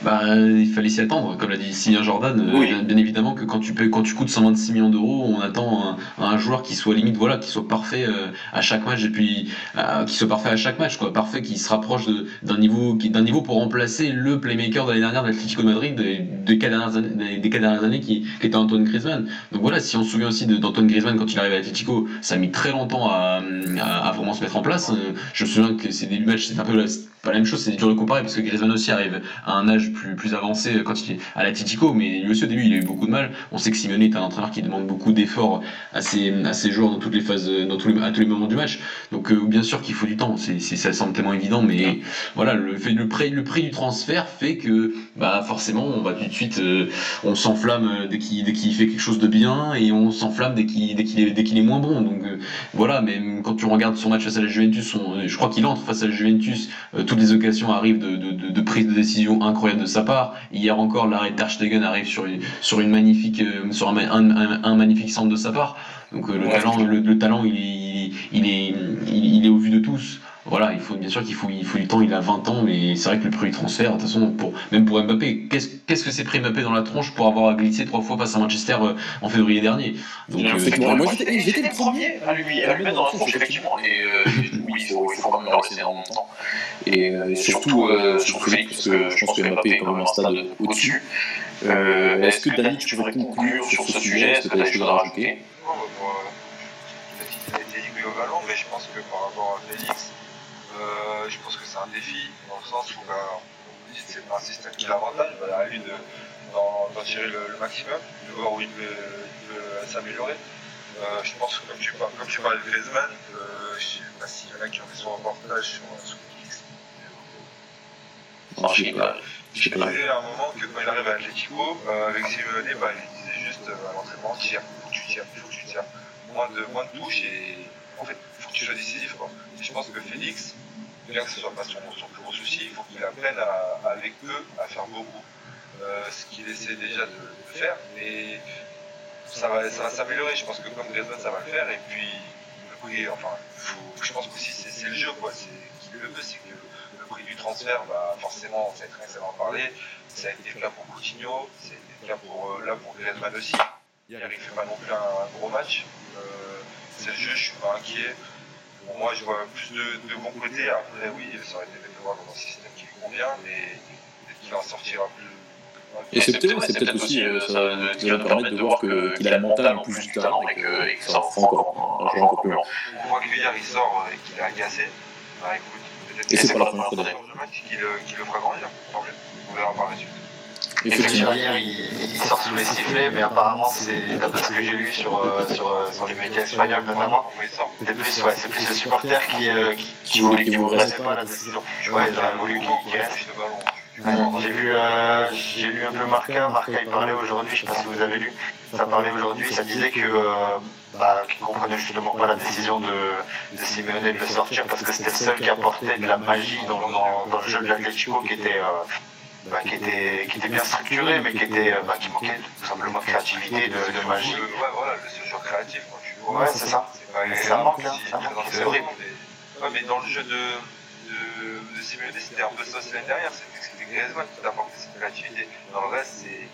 Bah, il fallait s'y attendre, comme l'a dit Sylvain Jordan. euh, Oui. bien, évidemment que quand tu, payes, quand tu coûtes 126 millions d'euros, on attend un, un joueur qui soit limite, voilà, qui soit parfait euh, à chaque match et puis euh, qui soit parfait à chaque match, quoi, parfait, qui se rapproche d'un niveau, d'un niveau pour remplacer le playmaker de l'année dernière de l'Atlético de Madrid des, des quatre dernières années, des, des quatre dernières années qui, qui était Antoine Griezmann. Donc voilà, si on se souvient aussi d'Antoine Griezmann quand il arrive à l'Atlético, ça a mis très longtemps à, à, à vraiment se mettre en place. Euh, Je me souviens que ces débuts de match, c'est un peu la- pas la même chose, c'est dur de comparer parce que Griezmann aussi arrive à un âge plus, plus avancé quand il est à l'Atlético, mais lui aussi au début il a eu beaucoup de mal. On sait que Simeone est un entraîneur qui demande beaucoup d'efforts à ses, à ses joueurs dans toutes les phases, dans tous les, à tous les moments du match. Donc euh, bien sûr qu'il faut du temps, c'est, c'est- ça semble tellement évident, mais voilà, le, fait, le, prix, le prix du transfert fait que bah, forcément on va tout de suite, euh, on s'enflamme euh, dès qu'il, dès fait quelque chose de bien et on s'enflamme dès qu'il, dès est, dès est moins bon. Donc euh, voilà, mais quand tu regardes son match face à la Juventus, je crois qu'il entre face à la Juventus, toutes les occasions arrivent de, de, de prise de décision incroyable de sa part. Hier encore, l'arrêt de arrive sur une, sur une magnifique, euh, sur un, un, un- un magnifique centre de sa part. Donc euh, le, Ouais, talent, le, le talent, il est, il, est, il, il est au vu de tous. Voilà, il faut bien sûr qu'il faut, il faut du temps. Il a 20 ans, mais c'est vrai que le prix du transfert, de toute façon, pour, même pour Mbappé, qu'est-ce qu'est-ce que c'est pris Mbappé dans la tronche pour avoir glissé trois fois face à Manchester euh, en février dernier? Donc, euh, moi j'étais j'étais le premier à lui, à lui mettre dans la tronche, effectivement. Et euh, oui, il faut, il faut quand même laisser de temps. Et euh, surtout, euh, parce que je pense que Mbappé est quand même un stade au-dessus. Euh, Est-ce que Dani, tu pourrais conclure sur ce sujet? Est-ce que tu as des choses à rajouter Non, moi, peut-être qu'il a été dit globalement, mais je pense que par rapport à Félix, euh, je pense que c'est un défi, dans le sens où bah, c'est pas un système qui l'avantage, à lui de, d'en, tirer le, le maximum, de voir où il peut, il peut s'améliorer. Euh, je pense que comme tu, par- comme tu parlais de Griezmann, euh, je sais pas s'il y en a qui ont fait son reportage sur, sur. Non, je sais pas. Je sais Je pas. disais à un moment que quand il arrive à Atletico, euh, avec Simeone, bah, il disait juste euh, à l'entraînement tire, faut que tu tires, faut que tu tires. Moins de, moins de touches et en fait, faut que tu sois décisif. Quoi. Et je pense que Félix, bien que ce soit pas son, son plus gros souci, il faut qu'il apprenne à, avec eux à faire beaucoup. Euh, ce qu'il essaie déjà de, de faire, mais ça va, ça va s'améliorer. Je pense que comme Griezmann, ça va le faire. Et puis, le prix, enfin, faut- je pense qu'aussi c'est c'est le jeu, quoi. C'est le veut, c'est que le prix du transfert, bah, forcément, ça être ça va en parler. Ça a été le cas pour Coutinho, ça a été le cas pour, euh, là pour Griezmann aussi. Hier, il fait pas non plus un gros match. Euh, c'est le jeu, je suis pas inquiet. Pour moi, je vois plus de, de bons côtés. Après, oui, ça aurait été de voir dans un système qui lui convient, mais peut-être qu'il en sortira plus. Et c'est peut-être aussi, euh, ça qui va nous permettre de voir que- qu'il a le mental en plus du talent et que, et que ça en fera encore, un joueur encore plus loin. On voit que hier il sort euh, et qu'il est agacé. Bah écoute, peut-être que c'est pas la première fois le d'ailleurs. match qui le, qui le fera grandir. Tant mieux. On verra par la suite. Effectivement. Il, il sort sous les sifflets, mais apparemment, c'est d'après ce que j'ai lu sur, euh, sur, euh, sur les médias espagnols notamment, c'est plus, ouais, c'est plus le supporter qui, euh, qui, Qui voulait qu'il reste. pas la décision. Ouais, ils auraient voulu qu'il qu'il reste. touche le ballon. Ouais, J'ai vu, euh, j'ai lu un peu Marca, Marca il parlait aujourd'hui, je sais pas si vous avez lu, ça parlait aujourd'hui, ça disait que euh, bah, qu'il comprenait justement pas la décision de, de Simeone de le sortir parce que c'était le seul qui apportait de la magie dans, dans, dans le jeu de l'Atlético qui était, euh, bah, qui était qui était bien structuré mais qui était euh, bah, qui manquait tout simplement de créativité, de, de magie. Ouais, voilà, le joueur créatif quand tu le vois. Ouais, c'est ça. Ça manque, hein, ça c'est horrible. Ouais, mais dans le jeu de, de, de Simeone, c'était un peu ça aussi l'année dernière. C'était Griezmann qui t'apportait cette créativité. Dans le reste, c'est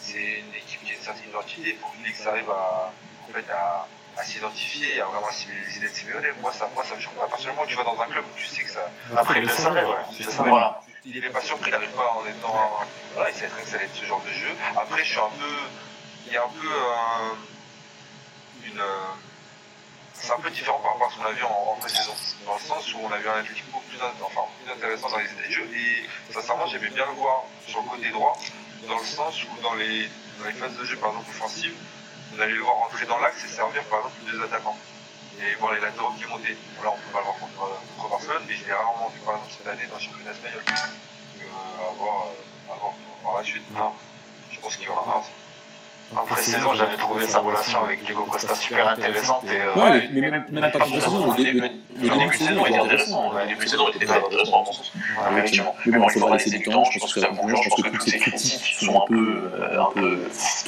c'est une équipe qui a une certaine identité. Il faut que Félix arrive à, en fait, à, à s'identifier et à vraiment assimiler les idées de Simeone. Moi, ça, moi, ça me choque pas. À partir du moment où tu vas dans un club où tu sais que ça. Après ouais. C'est ça, ça. voilà. Il n'est pas sûr qu'il n'arrive pas en étant. Voilà, il sait très que ça être ce genre de jeu. Après, je suis un peu. Il y a un peu euh, une. euh, c'est un peu différent par rapport à ce qu'on a vu en, en pré-saison. Dans le sens où on a vu un Atlético plus, int- enfin, plus intéressant dans les idées de jeu. Et sincèrement, j'aimais bien le voir sur le côté droit, dans le sens où dans les, dans les phases de jeu, par exemple, offensives, on allait le voir rentrer dans l'axe et servir par exemple les deux attaquants. Et voir les latéraux qui montaient. Là, on peut pas le voir contre, contre Barcelone, mais je l'ai rarement vu par exemple cette année dans le championnat espagnol. Euh, euh, voir par la suite. Non. Je pense qu'il y aura un. En pré-saison, j'avais trouvé sa relation avec Diego Costa super intéressante et euh, Ouais, mais même, même pas toute la saison, le, dé- le, le début de saison était intéressant. Le début de saison était très intéressant, dans mon sens. Mais bon, il faudra laisser du temps. Je pense que ça va. Je pense que toutes ces critiques sont un peu, euh, un peu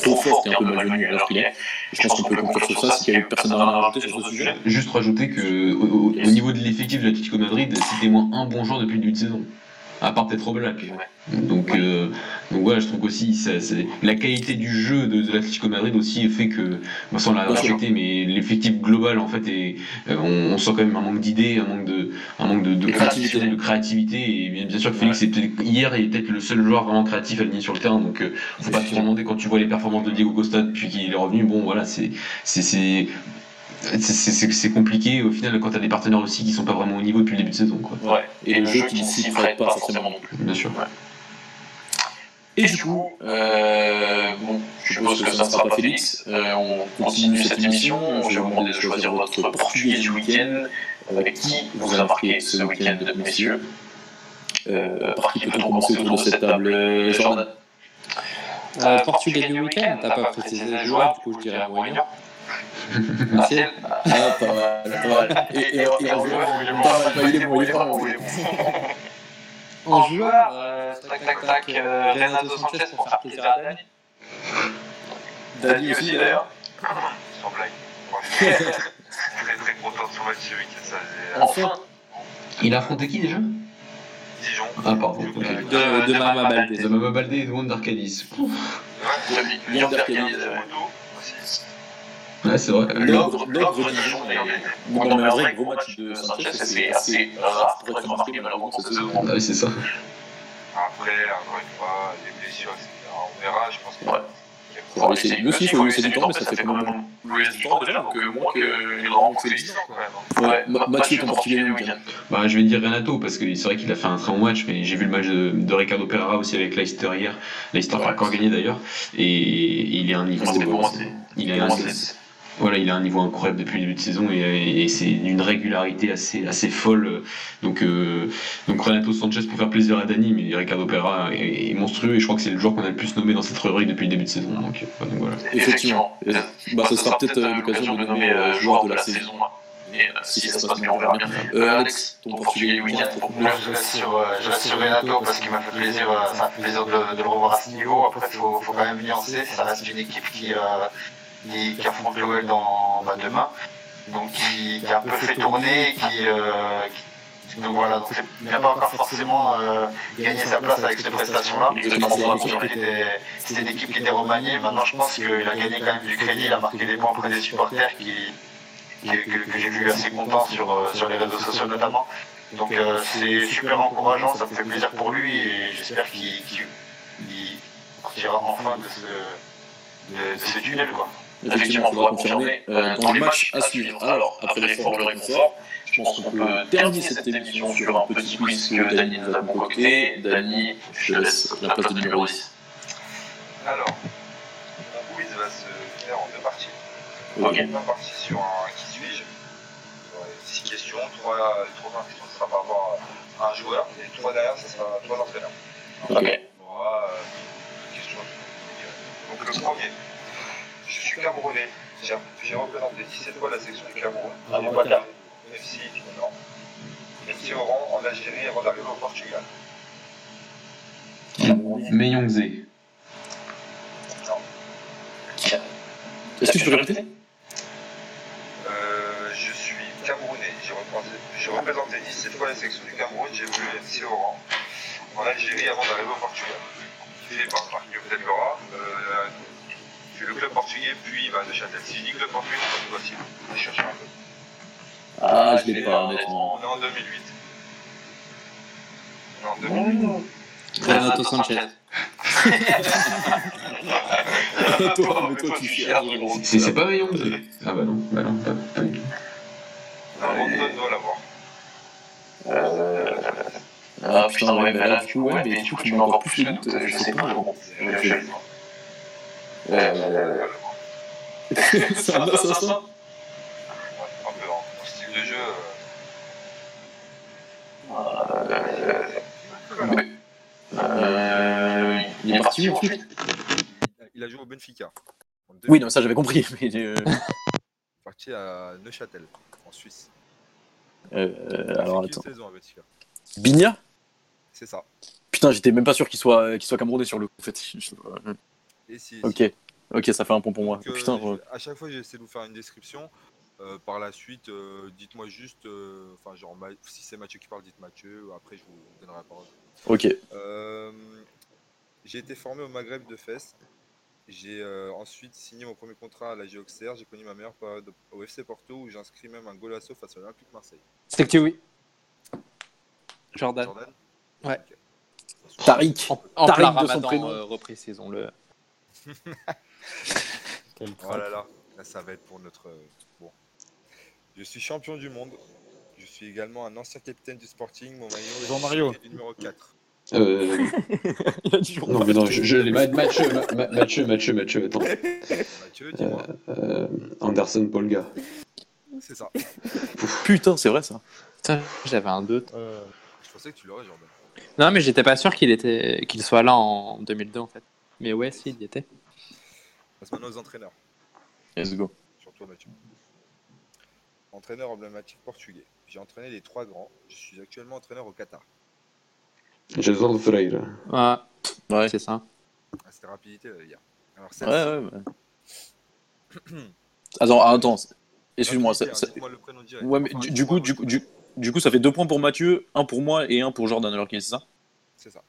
trop fortes et un peu malvenues à l'heure qu'il est. Je pense qu'on peut conclure sur ça. S'il y a eu personne à rajouter sur ce sujet. Juste rajouter que au, au- au niveau de l'effectif de l'Atlético Madrid, c'était moins un bon joueur depuis le début de saison. À part peut-être Oblak. Donc, euh, donc voilà, je trouve qu'aussi ça- c'est- la qualité du jeu de, de l'Atlético Madrid aussi fait que, bon, sans la respecter, mais l'effectif global en fait, est, euh, on, on sent quand même un manque d'idées, un manque de, un manque de, de créativité, créativité. de créativité. Et bien, bien sûr que Félix, hier, il est peut-être le seul joueur vraiment créatif aligné sur le terrain. Donc, euh, faut pas se demander quand tu vois les performances de Diego Costa depuis qu'il est revenu. Bon, voilà, c'est, c'est, compliqué au final quand t'as des partenaires aussi qui sont pas vraiment au niveau depuis le début de saison, quoi. Ouais. Et le jeu qui ne s'y prête pas forcément non plus. Bien sûr. Et du coup, euh, bon, je suppose que ça ne sera pas Félix. Euh, on continue cette émission. Je vais vous demander de choisir votre portugais du week-end. Euh, qui vous a marqué ce week-end, messieurs euh, Par qui peut-on commencer autour de cette table Euh, Jordan Euh, Portugais du week-end, t'as pas précisé le joueur, du coup je dirais Mourinho. Merci. Ah, pas mal, pas mal. Et, et, et en joueur, il est bon, il est bon. En joueur, euh, tac tac tac, euh, Renato Sanchez pour faire plaisir à Dani. Dani aussi d'ailleurs. Sans blague. Très très content de son match ce week-end. Euh, Enfin, Il a affronté qui déjà? Dijon. Ah, pardon. ok. De, de Mama Baldé. Zamama Baldé et Wonder Cadiz. Lyon d'Arcadie. aussi. Ouais, c'est vrai. Dijon. mais- Non, mais en vrai, gros match de Sanchez, c'est assez rare pour être remarqué malheureusement cette saison. Ah oui, c'est ça. Après, encore une fois, les blessures, etc. On verra, je pense que. Ouais. Faut laisser, lui aussi, il faut laisser du temps, mais ça fait quand même du temps déjà, donc euh, moins que les grands Félix. quand même. hein. Ouais, Ma- Mathieu, ton portugais du. Bah, je vais dire Renato parce que c'est vrai qu'il a fait un très bon match, mais j'ai vu le match de, de Ricardo Pereira aussi avec Leicester hier. Leicester qui a encore gagné d'ailleurs. Et il est un niveau. Pour il pour moi, c'est- voilà, il a un niveau incroyable depuis le début de saison et, et c'est d'une régularité assez, assez folle. Donc, euh, donc Renato Sanchez pour faire plaisir à Dani, mais Ricardo Pereira est, est monstrueux et je crois que c'est le joueur qu'on a le plus nommé dans cette rubrique depuis le début de saison. Donc, euh, donc voilà. Effectivement. Et, Bah, ce sera peut-être euh, l'occasion de nommer euh, joueur de la saison. Et euh, si ça se passe bien, on verra bien. Euh, Alex, ton portugais du week-end pour Moi, je reste sur, euh, je reste sur Renato parce qu'il m'a fait plaisir, euh, ça m'a fait plaisir de, le- de le revoir à ce niveau. Après, il faut, faut quand même nuancer. Ça reste une équipe qui, euh, qui, qui affronte l'OL dans, bah, demain. Donc, qui, qui a un peu fait tourner, qui, euh, qui- donc voilà, donc il n'a pas encore forcément euh, gagné sa place avec cette prestation-là. C'était une équipe qui était- remaniée. Maintenant, je pense qu'il a gagné quand même du crédit. Il a marqué des points auprès des supporters qui, que, que j'ai vu assez content sur, euh, sur les réseaux sociaux notamment. Donc euh, c'est super encourageant, ça me fait plaisir pour lui et j'espère qu'il il sortira enfin de ce, de, de ce tunnel. Quoi. Effectivement, faudra confirmer euh, dans les matchs à suivre. Alors, après l'effort, le réconfort, je pense qu'on peut terminer cette émission sur un petit quiz que Dany nous a concocté. Dany, je te laisse la place de numéro 10. Alors, mon quiz va se faire en deux parties. Ok. Une partie sur un qui suis-je? J'aurai six questions. Trois, les trois premières questions, ce sera par rapport à un joueur. Et les trois derrière, ce sera trois entraîneurs. Ok. On aura euh, une question. Donc le premier. Je suis camerounais. J'ai représenté 17 fois la section du Cameroun. Ah, bon. FC, non. FC Oran en Algérie avant d'arriver au Portugal. Meyongze. Est-ce que tu peux répéter? Euh, je suis camerounais. J'ai représenté, j'ai représenté 17 fois la section du Cameroun. J'ai voulu FC Oran en Algérie avant d'arriver au Portugal. Fait par Marc Delgora. Euh, j'ai le club portugais, puis bah, Neuchâtel. Si je dis club portugais, c'est pas possible. Je cherche un peu. Ah, je l'ai pas, honnêtement. On est en 2008. On est en 2008. Renato Sanchez. toi, mais toi, tu cherches. C'est pas Ah bah non, bah non, pas, du tout. Rondon doit l'avoir. Ah putain, ouais, mais là, du coup, ouais, mais coup, tu mets encore plus de doute. euh, Je sais pas, un peu en style de jeu. Euh, il est parti où ensuite Il a joué au Benfica. En Oui, non, ça j'avais compris. Mais, euh, parti à Neuchâtel, en Suisse. euh, alors Il a fait attends. 15 saisons à Benfica. Bigna C'est ça. Putain, j'étais même pas sûr qu'il soit, qu'il soit camerounais sur le coup. En fait. Je- Et si, Ok, ok, ça fait un point pour moi. Donc, euh, Putain, je- à chaque fois, j'essaie de vous faire une description. Euh, par la suite, euh, dites-moi juste, euh, enfin, genre, Ma- si c'est Mathieu qui parle, dites Mathieu, après je vous donnerai la parole. Ok. Euh, j'ai été formé au Maghreb de Fès. J'ai euh, ensuite signé mon premier contrat à la Auxerre. J'ai connu ma meilleure période au FC Porto où j'ai inscrit même un golasso face à l'Olympique Marseille. C'est que oui? Jordan. Jordan? Ouais. Ok. Tariq. En, en Tariq plein de son ramadan, prénom. euh, reprécisons-le. Quel Oh là là, là ça va être pour notre. euh, Bon. Je suis champion du monde. Je suis également un ancien capitaine du Sporting. Mon maillot est Jean-Mario. numéro 4. Euh, Il a dit non, mais non, je, je l'ai. Ma- Mathieu, Ma- Ma- Mathieu, Mathieu, Mathieu, attends. Mathieu, dis-moi. Euh, Anderson Polga. C'est ça. Putain, c'est vrai ça. Putain, j'avais un doute. Euh, Je pensais que tu l'aurais, Jordan. Non, mais j'étais pas sûr qu'il était, qu'il soit là en 2002 en fait. Mais ouais, si, il y était. Passe maintenant aux entraîneurs. Let's go. Sur toi, Mathieu. Entraîneur emblématique portugais. J'ai entraîné les trois grands. Je suis actuellement entraîneur au Qatar. Jason Freire. Ouais, Ouais. c'est ça. Ah, C'était rapidité, là, les gars. Alors, Ouais, ouais. ouais. Attends, attends. Excuse-moi. Ça- ça- dites-moi le prénom direct. Ouais, mais Enfin, du, coup, du, coup- du, du coup, ça fait deux points pour Mathieu, un pour moi et un pour Jordan alors qu'il c'est ça? C'est ça.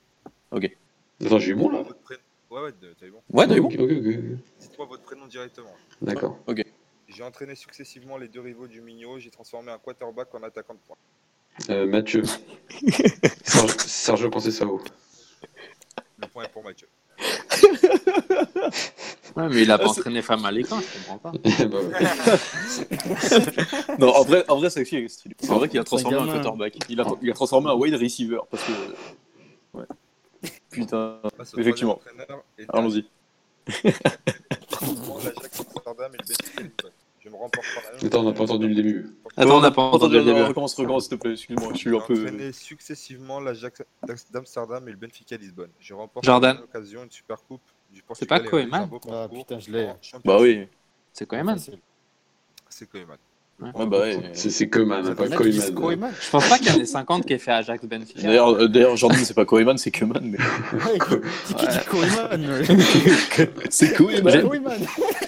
Attends, j'ai eu bon là Ouais, ouais, t'as eu bon. Ouais, t'as eu bon. Ok, ok, ok. Dites-moi votre prénom directement? D'accord. J'ai entraîné successivement les deux rivaux du Migno. J'ai transformé un quarterback en attaquant de pointe. Euh, Mathieu. Serge- Sergio Conceição. Le point est pour Mathieu. Ouais, mais il a pas c'est- entraîné femme à l'écran, je comprends pas. Bah ouais. Non, en vrai, en vrai c'est stylé. C'est vrai qu'il a transformé un quarterback. Il a, il a transformé un wide receiver parce que. Ouais. Putain. Effectivement. Allons-y. Je me remporte par la même. Attends, on n'a pas entendu le début. Attends, on n'a pas entendu le début. Recommence, recommence, s'il te plaît. Excuse-moi, je suis un peu. entraîné successivement l'Ajax d'Amsterdam et le Benfica Lisbonne. Je remporte Jordan. à l'occasion une super coupe du Portugal. C'est pas Koeman Ah, putain, je l'ai. Bah oui. C'est facile. C'est Koeman. Ouais, bah ouais. C'est Koeman, pas mec, il dit Koeman. Koeman. Je pense pas qu'il y en ait 50 qui aient fait Ajax Benfica. D'ailleurs, euh, d'ailleurs, Jordan, c'est pas Koeman, c'est Koeman. Mais... Ouais, qui qui dit Koeman c'est Koeman.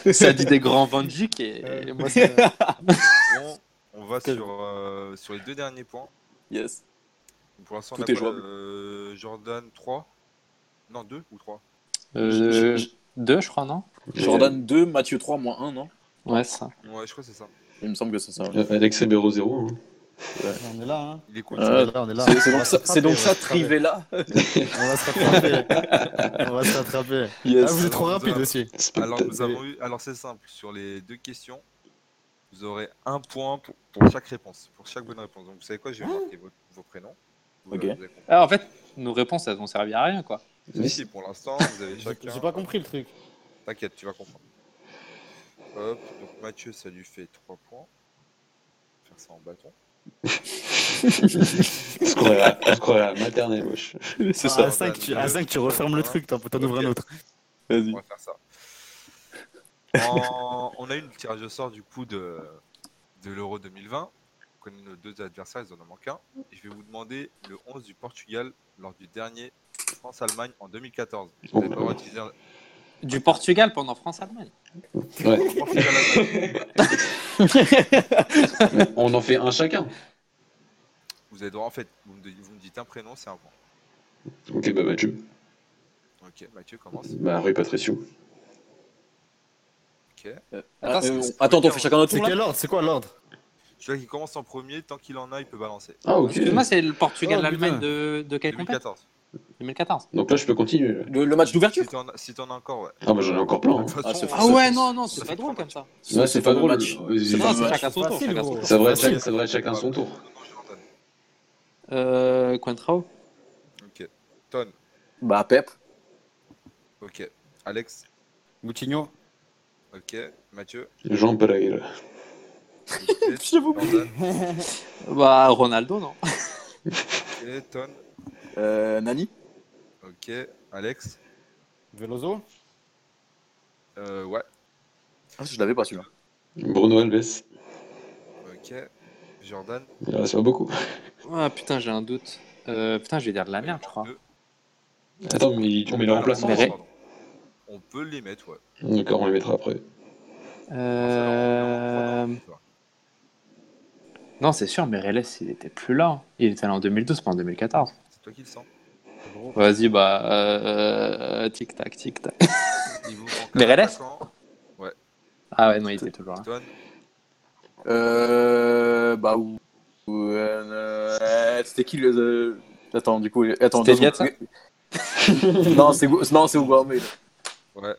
Ça dit des grands Van Dijk et, Euh, et moi c'est. Bon, on va sur, euh, sur les deux derniers points. Yes. Pour l'instant, Tout on a est euh, Jordan 3 Non, 2 ou 3 Euh, deux, je crois, non? Jordan 2, Mathieu 3, moins 1, non? Ouais, c'est ça. Ouais, je crois que c'est ça. Il me semble que c'est ça. Euh, Alex Ribeiro 0. hein. On est là, hein Il est cool. Euh, On est là, on est là. C'est donc ça, c'est donc on ça va se rattraper. Trivella. On va se rattraper. On va se rattraper. Yes. Ah, vous êtes trop rapide aussi. Alors, nous avons eu. Alors, c'est simple. Sur les deux questions, vous aurez un point pour, pour chaque réponse. Pour chaque bonne réponse. Donc, vous savez quoi? Je vais marquer vos, vos prénoms. Vous, Ok. vous. Ah, en fait, nos réponses, elles ont servi à rien, quoi. Si, si, pour l'instant, vous avez J'ai chacun. j'ai pas compris le truc. T'inquiète, tu vas comprendre. Hop, donc Mathieu, ça lui fait 3 points. Faire ça en bâton. À- la maternelle, wesh. C'est À ça. 5, tu, à 5, tu refermes le truc, t'en t'en ouvres un autre. Vas-y. On va faire ça. En- On a eu le tirage au sort du coup de, de l'Euro 2020. On connaît nos deux adversaires, ils en ont manqué un. Et je vais vous demander le 11 du Portugal lors du dernier France-Allemagne en 2014. Vous avez pas le droit d'utiliser un- Du Portugal pendant France-Allemagne. Ouais. On en fait un chacun. Vous avez le droit, en fait, vous me, vous me dites un prénom, c'est un point. Ok, bah Mathieu. Ok, Mathieu commence. Bah Rui Patricio. Ok. Ah, c'est- euh, c'est- attends, on fait chacun notre C'est tour là quel ordre C'est quoi l'ordre? Celui qui commence en premier, tant qu'il en a, il peut balancer. Ah ok. Excuse-moi, c'est le Portugal-Allemagne putain. de, de quelle compétition 2014. 2014. Donc là je peux continuer. le, le match d'ouverture Si t'en as, si as encore, ouais. Ah bah j'en ai encore plein. hein. Ah, Ah ouais, non, non, c'est pas drôle comme ça. Ouais, c'est pas le drôle. match. C'est chacun son tour. Ça devrait, être chacun, son tour. Euh, Coentrao Ok. Ton. Bah, Pep. Ok. Alex. Moutinho Ok. Mathieu. Jean Pereira. Ok. Jordan. Bah, Ronaldo, non Ok. Ton. Euh, Nani. Ok. Alex. Veloso Euh, ouais. Ah, je l'avais pas celui-là. Bruno Alves. Ok. Jordan. Il en reste pas beaucoup. Ah putain, j'ai un doute. Euh, putain, je vais dire de la merde, je crois. Deux. Attends, mais on met. Mais- pardon. On peut les mettre, ouais. D'accord, on les mettra après. Euh... Non, c'est sûr, mais Reles, il était plus là. hein. Il était là en 2012, pas en 2014. Toi qui le sens. Vas-y, bah, euh, tic-tac, tic-tac. Manque un Reles attaquant, Ah ouais, non, il était toujours là. Ton. Euh, bah, ou. ou, euh, euh, C'était qui le. euh, Attends, du coup. Attends, C'était Viat. Non, c'est non, c'est Almeida. Ouais.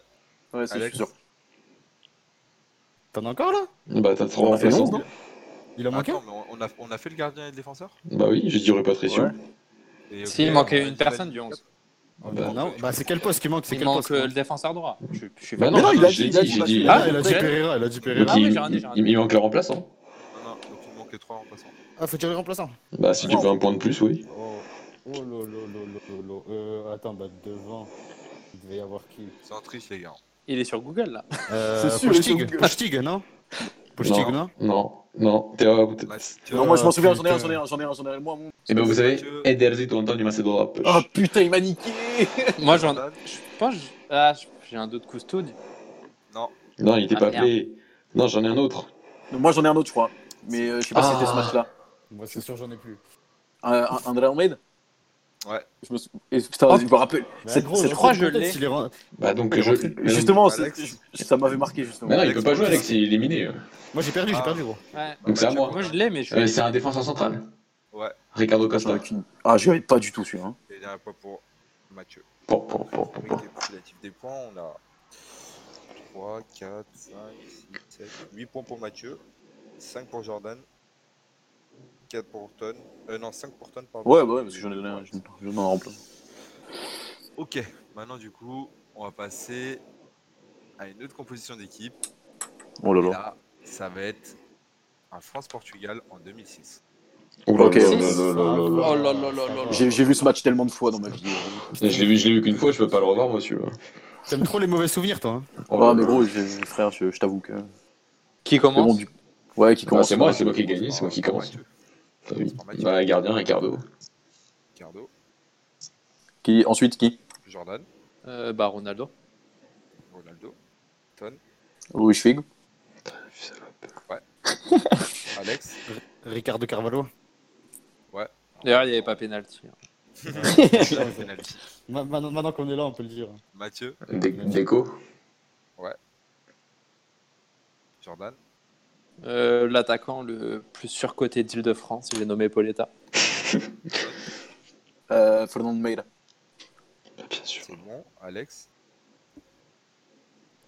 Ouais, c'est je Alex. sûr. T'en as encore là? Bah, t'as trop a fait non Il a manqué Attends, mais on- on a, on a fait le gardien et le défenseur? Bah oui, j'ai dit répatriation. Ouais. Et, Si, il manquait une personne du 11. Bah, Non, bah c'est quel poste qui manque C'est Il quel manque poste euh, le défenseur droit. Je, je suis Bah Mais non, il a je dit, l'ai il a dit, Ah, Ah, il a dit. Pereira, il a dit Pereira. Ah oui, il, manque le remplaçant. Non, non, donc il manquait trois remplaçants. Ah, faut tirer remplaçant. Bah, si tu veux un point de plus, oui. Oh, oh lolo, lolo, lolo. Euh, attends, bah devant, il devait y avoir qui? C'est en triche, les gars. Il est sur Google, là. euh, C'est sûr. Postig, non? Non Non, non, t'es à côté. Mathieu, Non, moi je m'en souviens, j'en ai un, j'en ai un, j'en ai un, j'en ai un. Moi, mon- Et ben vous savez, Mathieu. Ederzito Antonio Macedola. Oh putain, il m'a niqué Moi, j'en je pense. Ah, j'ai un doute Cousteau. Non, Non, il était Ah, pas appelé. Non, j'en ai un autre. Moi j'en ai un autre, je crois. Mais euh, je sais pas si Ah. c'était ce match-là. Moi, c'est sûr, j'en ai plus. André Almeida Ouais. Je me sou- et, putain, Oh. je me rappelle. Gros, c'est- je crois l'ai. Est Bah donc je. Justement, ça m'avait marqué justement. Mais non, il peut pas jouer, Alex. Il est éliminé. euh. Moi, j'ai perdu, j'ai Ah. perdu, gros. Ouais. Donc c'est à moi. Moi, je l'ai, mais je Euh, c'est un défenseur central. Ouais. Ricardo Costa. Ah, je l'avais pas du tout celui-là. hein. Et dernier point pour Mathieu. Pour, pour, pour, pour, pour. Récapitulatif des points, on a 3, 4, 5, 6, 7, 8 points pour Mathieu, 5 pour Jordan, 4 pour Ton, euh, non 5 pour Ton, pardon. Ouais, bah ouais, parce que j'en ai donné un. J'en ai un en plein. Ok, maintenant du coup, on va passer à une autre composition d'équipe. Oh là Et là. là, ça va être un France-Portugal en 2006. Oh là Ok. là Six. là là là là Oh là. là là là là là. J'ai vu ce match tellement de fois dans ma vie. Je l'ai vu, je l'ai vu qu'une fois, je peux pas le revoir, monsieur. T'aimes trop les mauvais souvenirs, toi. hein Oh Ah, mais gros, frère, je, je t'avoue que. Qui bon, commence du- Ouais, qui Bah, commence. c'est moi, c'est moi qui ai gagné, c'est moi qui commence. Ah oui. Bah, gardien, Ricardo. Ricardo, Qui... Ensuite, qui? Jordan, Euh, Bah, Ronaldo. Ronaldo, Ton, Louis Figue. Alex, Ricardo Carvalho. D'ailleurs, il n'y avait pas pénalty. penalty. Ma- Maintenant maintenant qu'on est là, on peut le dire. Mathieu, Dé- Déco. Jordan, Euh, L'attaquant le plus surcoté d'Île-de-France, j'ai nommé Pauletta. Euh, Fernand Meira. Bien sûr. c'est bon. Alex,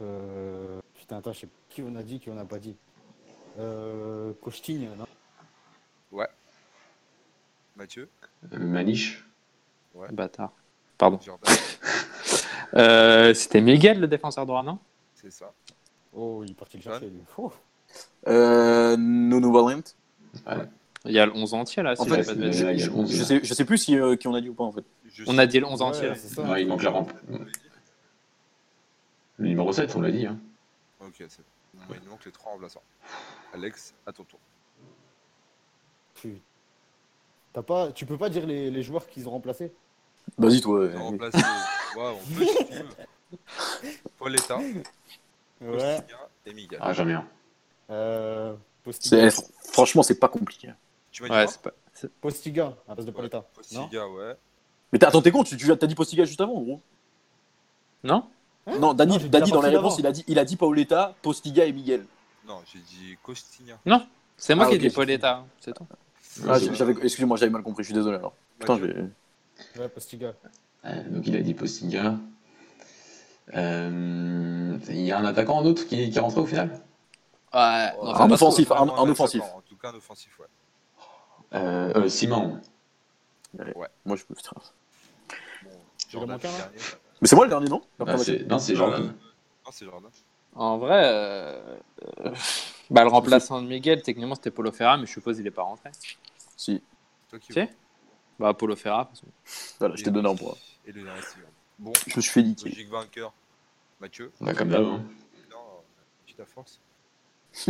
Euh... Putain, attends, je sais qui on a dit, qui on n'a pas dit. Euh... Costigne, non? Mathieu, Euh, Maniche. Bâtard. Pardon. Euh, C'était Miguel, le défenseur droit, non? C'est ça. Oh, il est parti le chercher, lui. Oh. Euh, Nuno Valent. Il y a le 11 entier, là, si En j'ai fait, pas de je- bêtises. il y a le 11, Je là. sais, je sais plus si, euh, qui on a dit ou pas en fait. Je On sais- a dit le 11 entier. Ouais, c'est ça. Ouais, il manque la rampe. Le numéro 7, on l'a dit. Hein. Ok, c'est bon. Il nous manque les trois remplaçants. Alex, à ton tour. T'as pas... Tu peux pas dire les, les joueurs qu'ils ont remplacés? Vas-y, toi. On remplace. Ouais, on peut si tu veux. Ouais. Et Miguel. Ah, ai un. Euh... Postiga. c'est- Franchement, c'est pas compliqué. Tu m'as dit Ouais, quoi c'est pas. c'est- Postiga, à place de Pauletta. Non Postiga, ouais. Mais t'as- attends, t'es con, tu, dit Postiga juste avant, gros. Non Hein non, Dani, Non, Dani la dans réponses, d'avant. il a dit, il a dit Paoletta, Postiga et Miguel. Non, j'ai dit Costigna. C'est moi Ah, qui ai dit Pauletta, c'est tout. Ah, c'est j'avais, excusez-moi, j'avais mal compris, je suis désolé alors. Putain, Mathieu. j'ai. Ouais, Postiga. Euh, donc il a dit Postiga. Euh, Il y a un attaquant en autre qui, qui est rentré au final? Ouais, non, Un offensif, un- un offensif. En tout cas, un offensif, ouais. euh, euh, Simon. Moi, je peux. Bon, Jordan, dernier. Mais c'est moi le dernier, non? Non, c'est Jordan. Non, c'est Jordan. En vrai, euh, euh, bah, le remplaçant de Miguel, techniquement, c'était Polo Ferra, mais je suppose qu'il est pas rentré. Si. C'est toi qui Si. Bah, Polo Ferra. parce que- Voilà, je t'ai donné un point. Et le dernier. Bon, Je me suis fait niquer. logique vainqueur. Mathieu. Bah, comme d'hab. hein. Non, petite à force.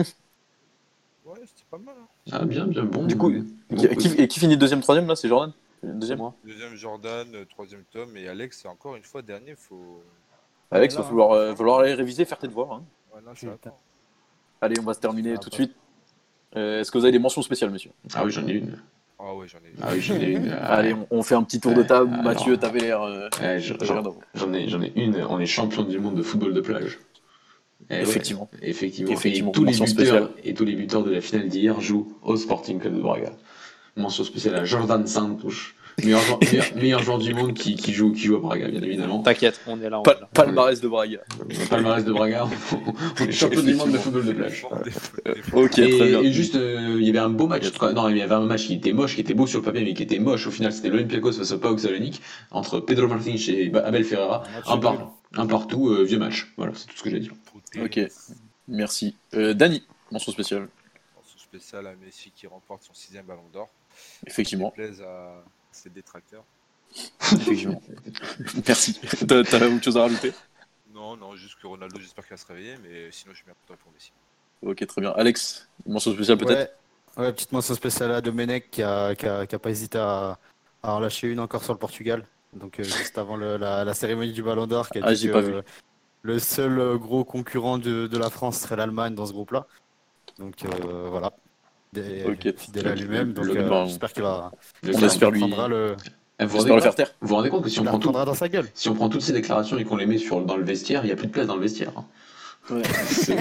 ouais, c'était pas mal. Hein. Ah, bien, bien, bon. Du coup, bon, Qui, qui- et qui finit deuxième, troisième là C'est Jordan? Deuxième moi. Deuxième Jordan, euh, troisième Tom et Alex, encore une fois, dernier, faut. Alex, là, va falloir, euh, falloir aller réviser, faire tes devoirs. hein. Ouais, là, ça Putain. attend. Allez, on va se terminer Ah, tout de suite. Euh, Est-ce que vous avez des mentions spéciales, monsieur? Ah oui, j'en ai une. Ah ouais, j'en ai. Ah oui, j'en ai une. Ah, Allez, on, on fait un petit tour de table. alors- Mathieu, t'avais l'air. euh, j'en- ai, j'en ai une. On est champion du monde de football de plage. Eh ouais, Effectivement. effectivement. Effectivement, Et tous, les mention buteurs, spéciale. et tous les buteurs de la finale d'hier jouent au Sporting Club de Braga. Mention spéciale à Jordan Santos, meilleur joueur, meilleur, meilleur joueur du monde qui, qui joue, qui joue à Braga, bien évidemment. T'inquiète, on est là. On est là. Palmarès de Braga. Le palmarès de Braga, on est champion du monde de football de plage. Ok, très bien. Et, et juste, euh, il y avait un beau match. Non, il y avait un match qui était moche, qui était beau sur le papier, mais qui était moche. Au final, c'était l'Olympiakos face au PAOK Salonique entre Pedro Martins et Abel Ferreira. Un Un, par-. Un partout, euh, vieux match. Voilà, c'est tout ce que j'ai à dire. Ok. Merci. Euh, Dany, mention spéciale. Mention spéciale à Messi qui remporte son sixième ballon d'or. Effectivement. Plaise à ses détracteurs. Effectivement. Merci. T'as t'as autre chose à rajouter? Non, non, juste que Ronaldo, j'espère qu'il va se réveiller, mais sinon, je suis bien content pour Messi. Ok, très bien. Alex, mention spéciale peut-être? Ouais, ouais, petite mention spéciale à Domenech qui a, qui a, qui a pas hésité à, à en lâcher une encore sur le Portugal. Donc euh, juste avant le- la, la cérémonie du Ballon d'Or, qui a Ah, dit que pas vu. le seul gros concurrent de, de la France serait l'Allemagne dans ce groupe-là. Donc euh, voilà. Des, fidèle à lui-même. Donc euh, j'espère qu'il va. Le On espère lui- le, vous, rendez le faire taire. vous vous rendez compte que si on, prend tout- dans sa gueule. si on prend toutes ces déclarations et qu'on les met sur, dans le vestiaire, il n'y a plus de place dans le vestiaire. hein. Ouais.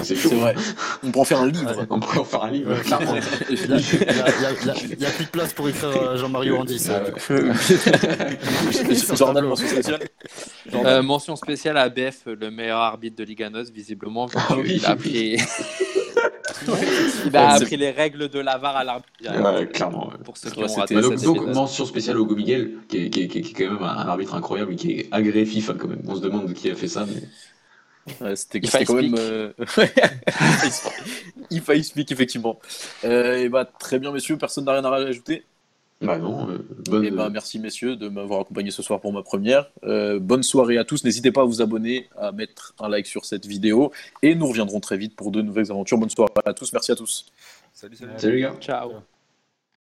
C'est vrai. On peut en faire un livre. On pourrait en faire un livre. Il n'y a, plus de place pour écrire euh, Jean-Marie Andy. ça. Ouais. Jordan, mention spéciale. Euh, mention spéciale à BF, le meilleur arbitre de Liga NOS, visiblement. Ah oui. Il a il c'est- appris les règles de la VAR à l'arbitre. Ouais, clairement. ouais. Pour ceux qui Ouais, ont raté donc, donc, mention spéciale au Hugo Miguel, qui est, qui, est, qui est- qui est quand même un, arbitre incroyable, qui est agréé FIFA quand même. On se demande qui a fait ça, mais Ouais, C'était quand même. speak. euh, If I speak, effectivement. Euh, et bah, très bien, messieurs, personne n'a rien à rajouter. bah non. euh, bonne, Et bah, merci, messieurs, de m'avoir accompagné ce soir pour ma première. Euh, bonne soirée à tous. N'hésitez pas à vous abonner, à mettre un like sur cette vidéo. Et nous reviendrons très vite pour de nouvelles aventures. Bonne soirée à tous. Merci à tous. Salut, salut. Salut les gars. Ciao. Ciao.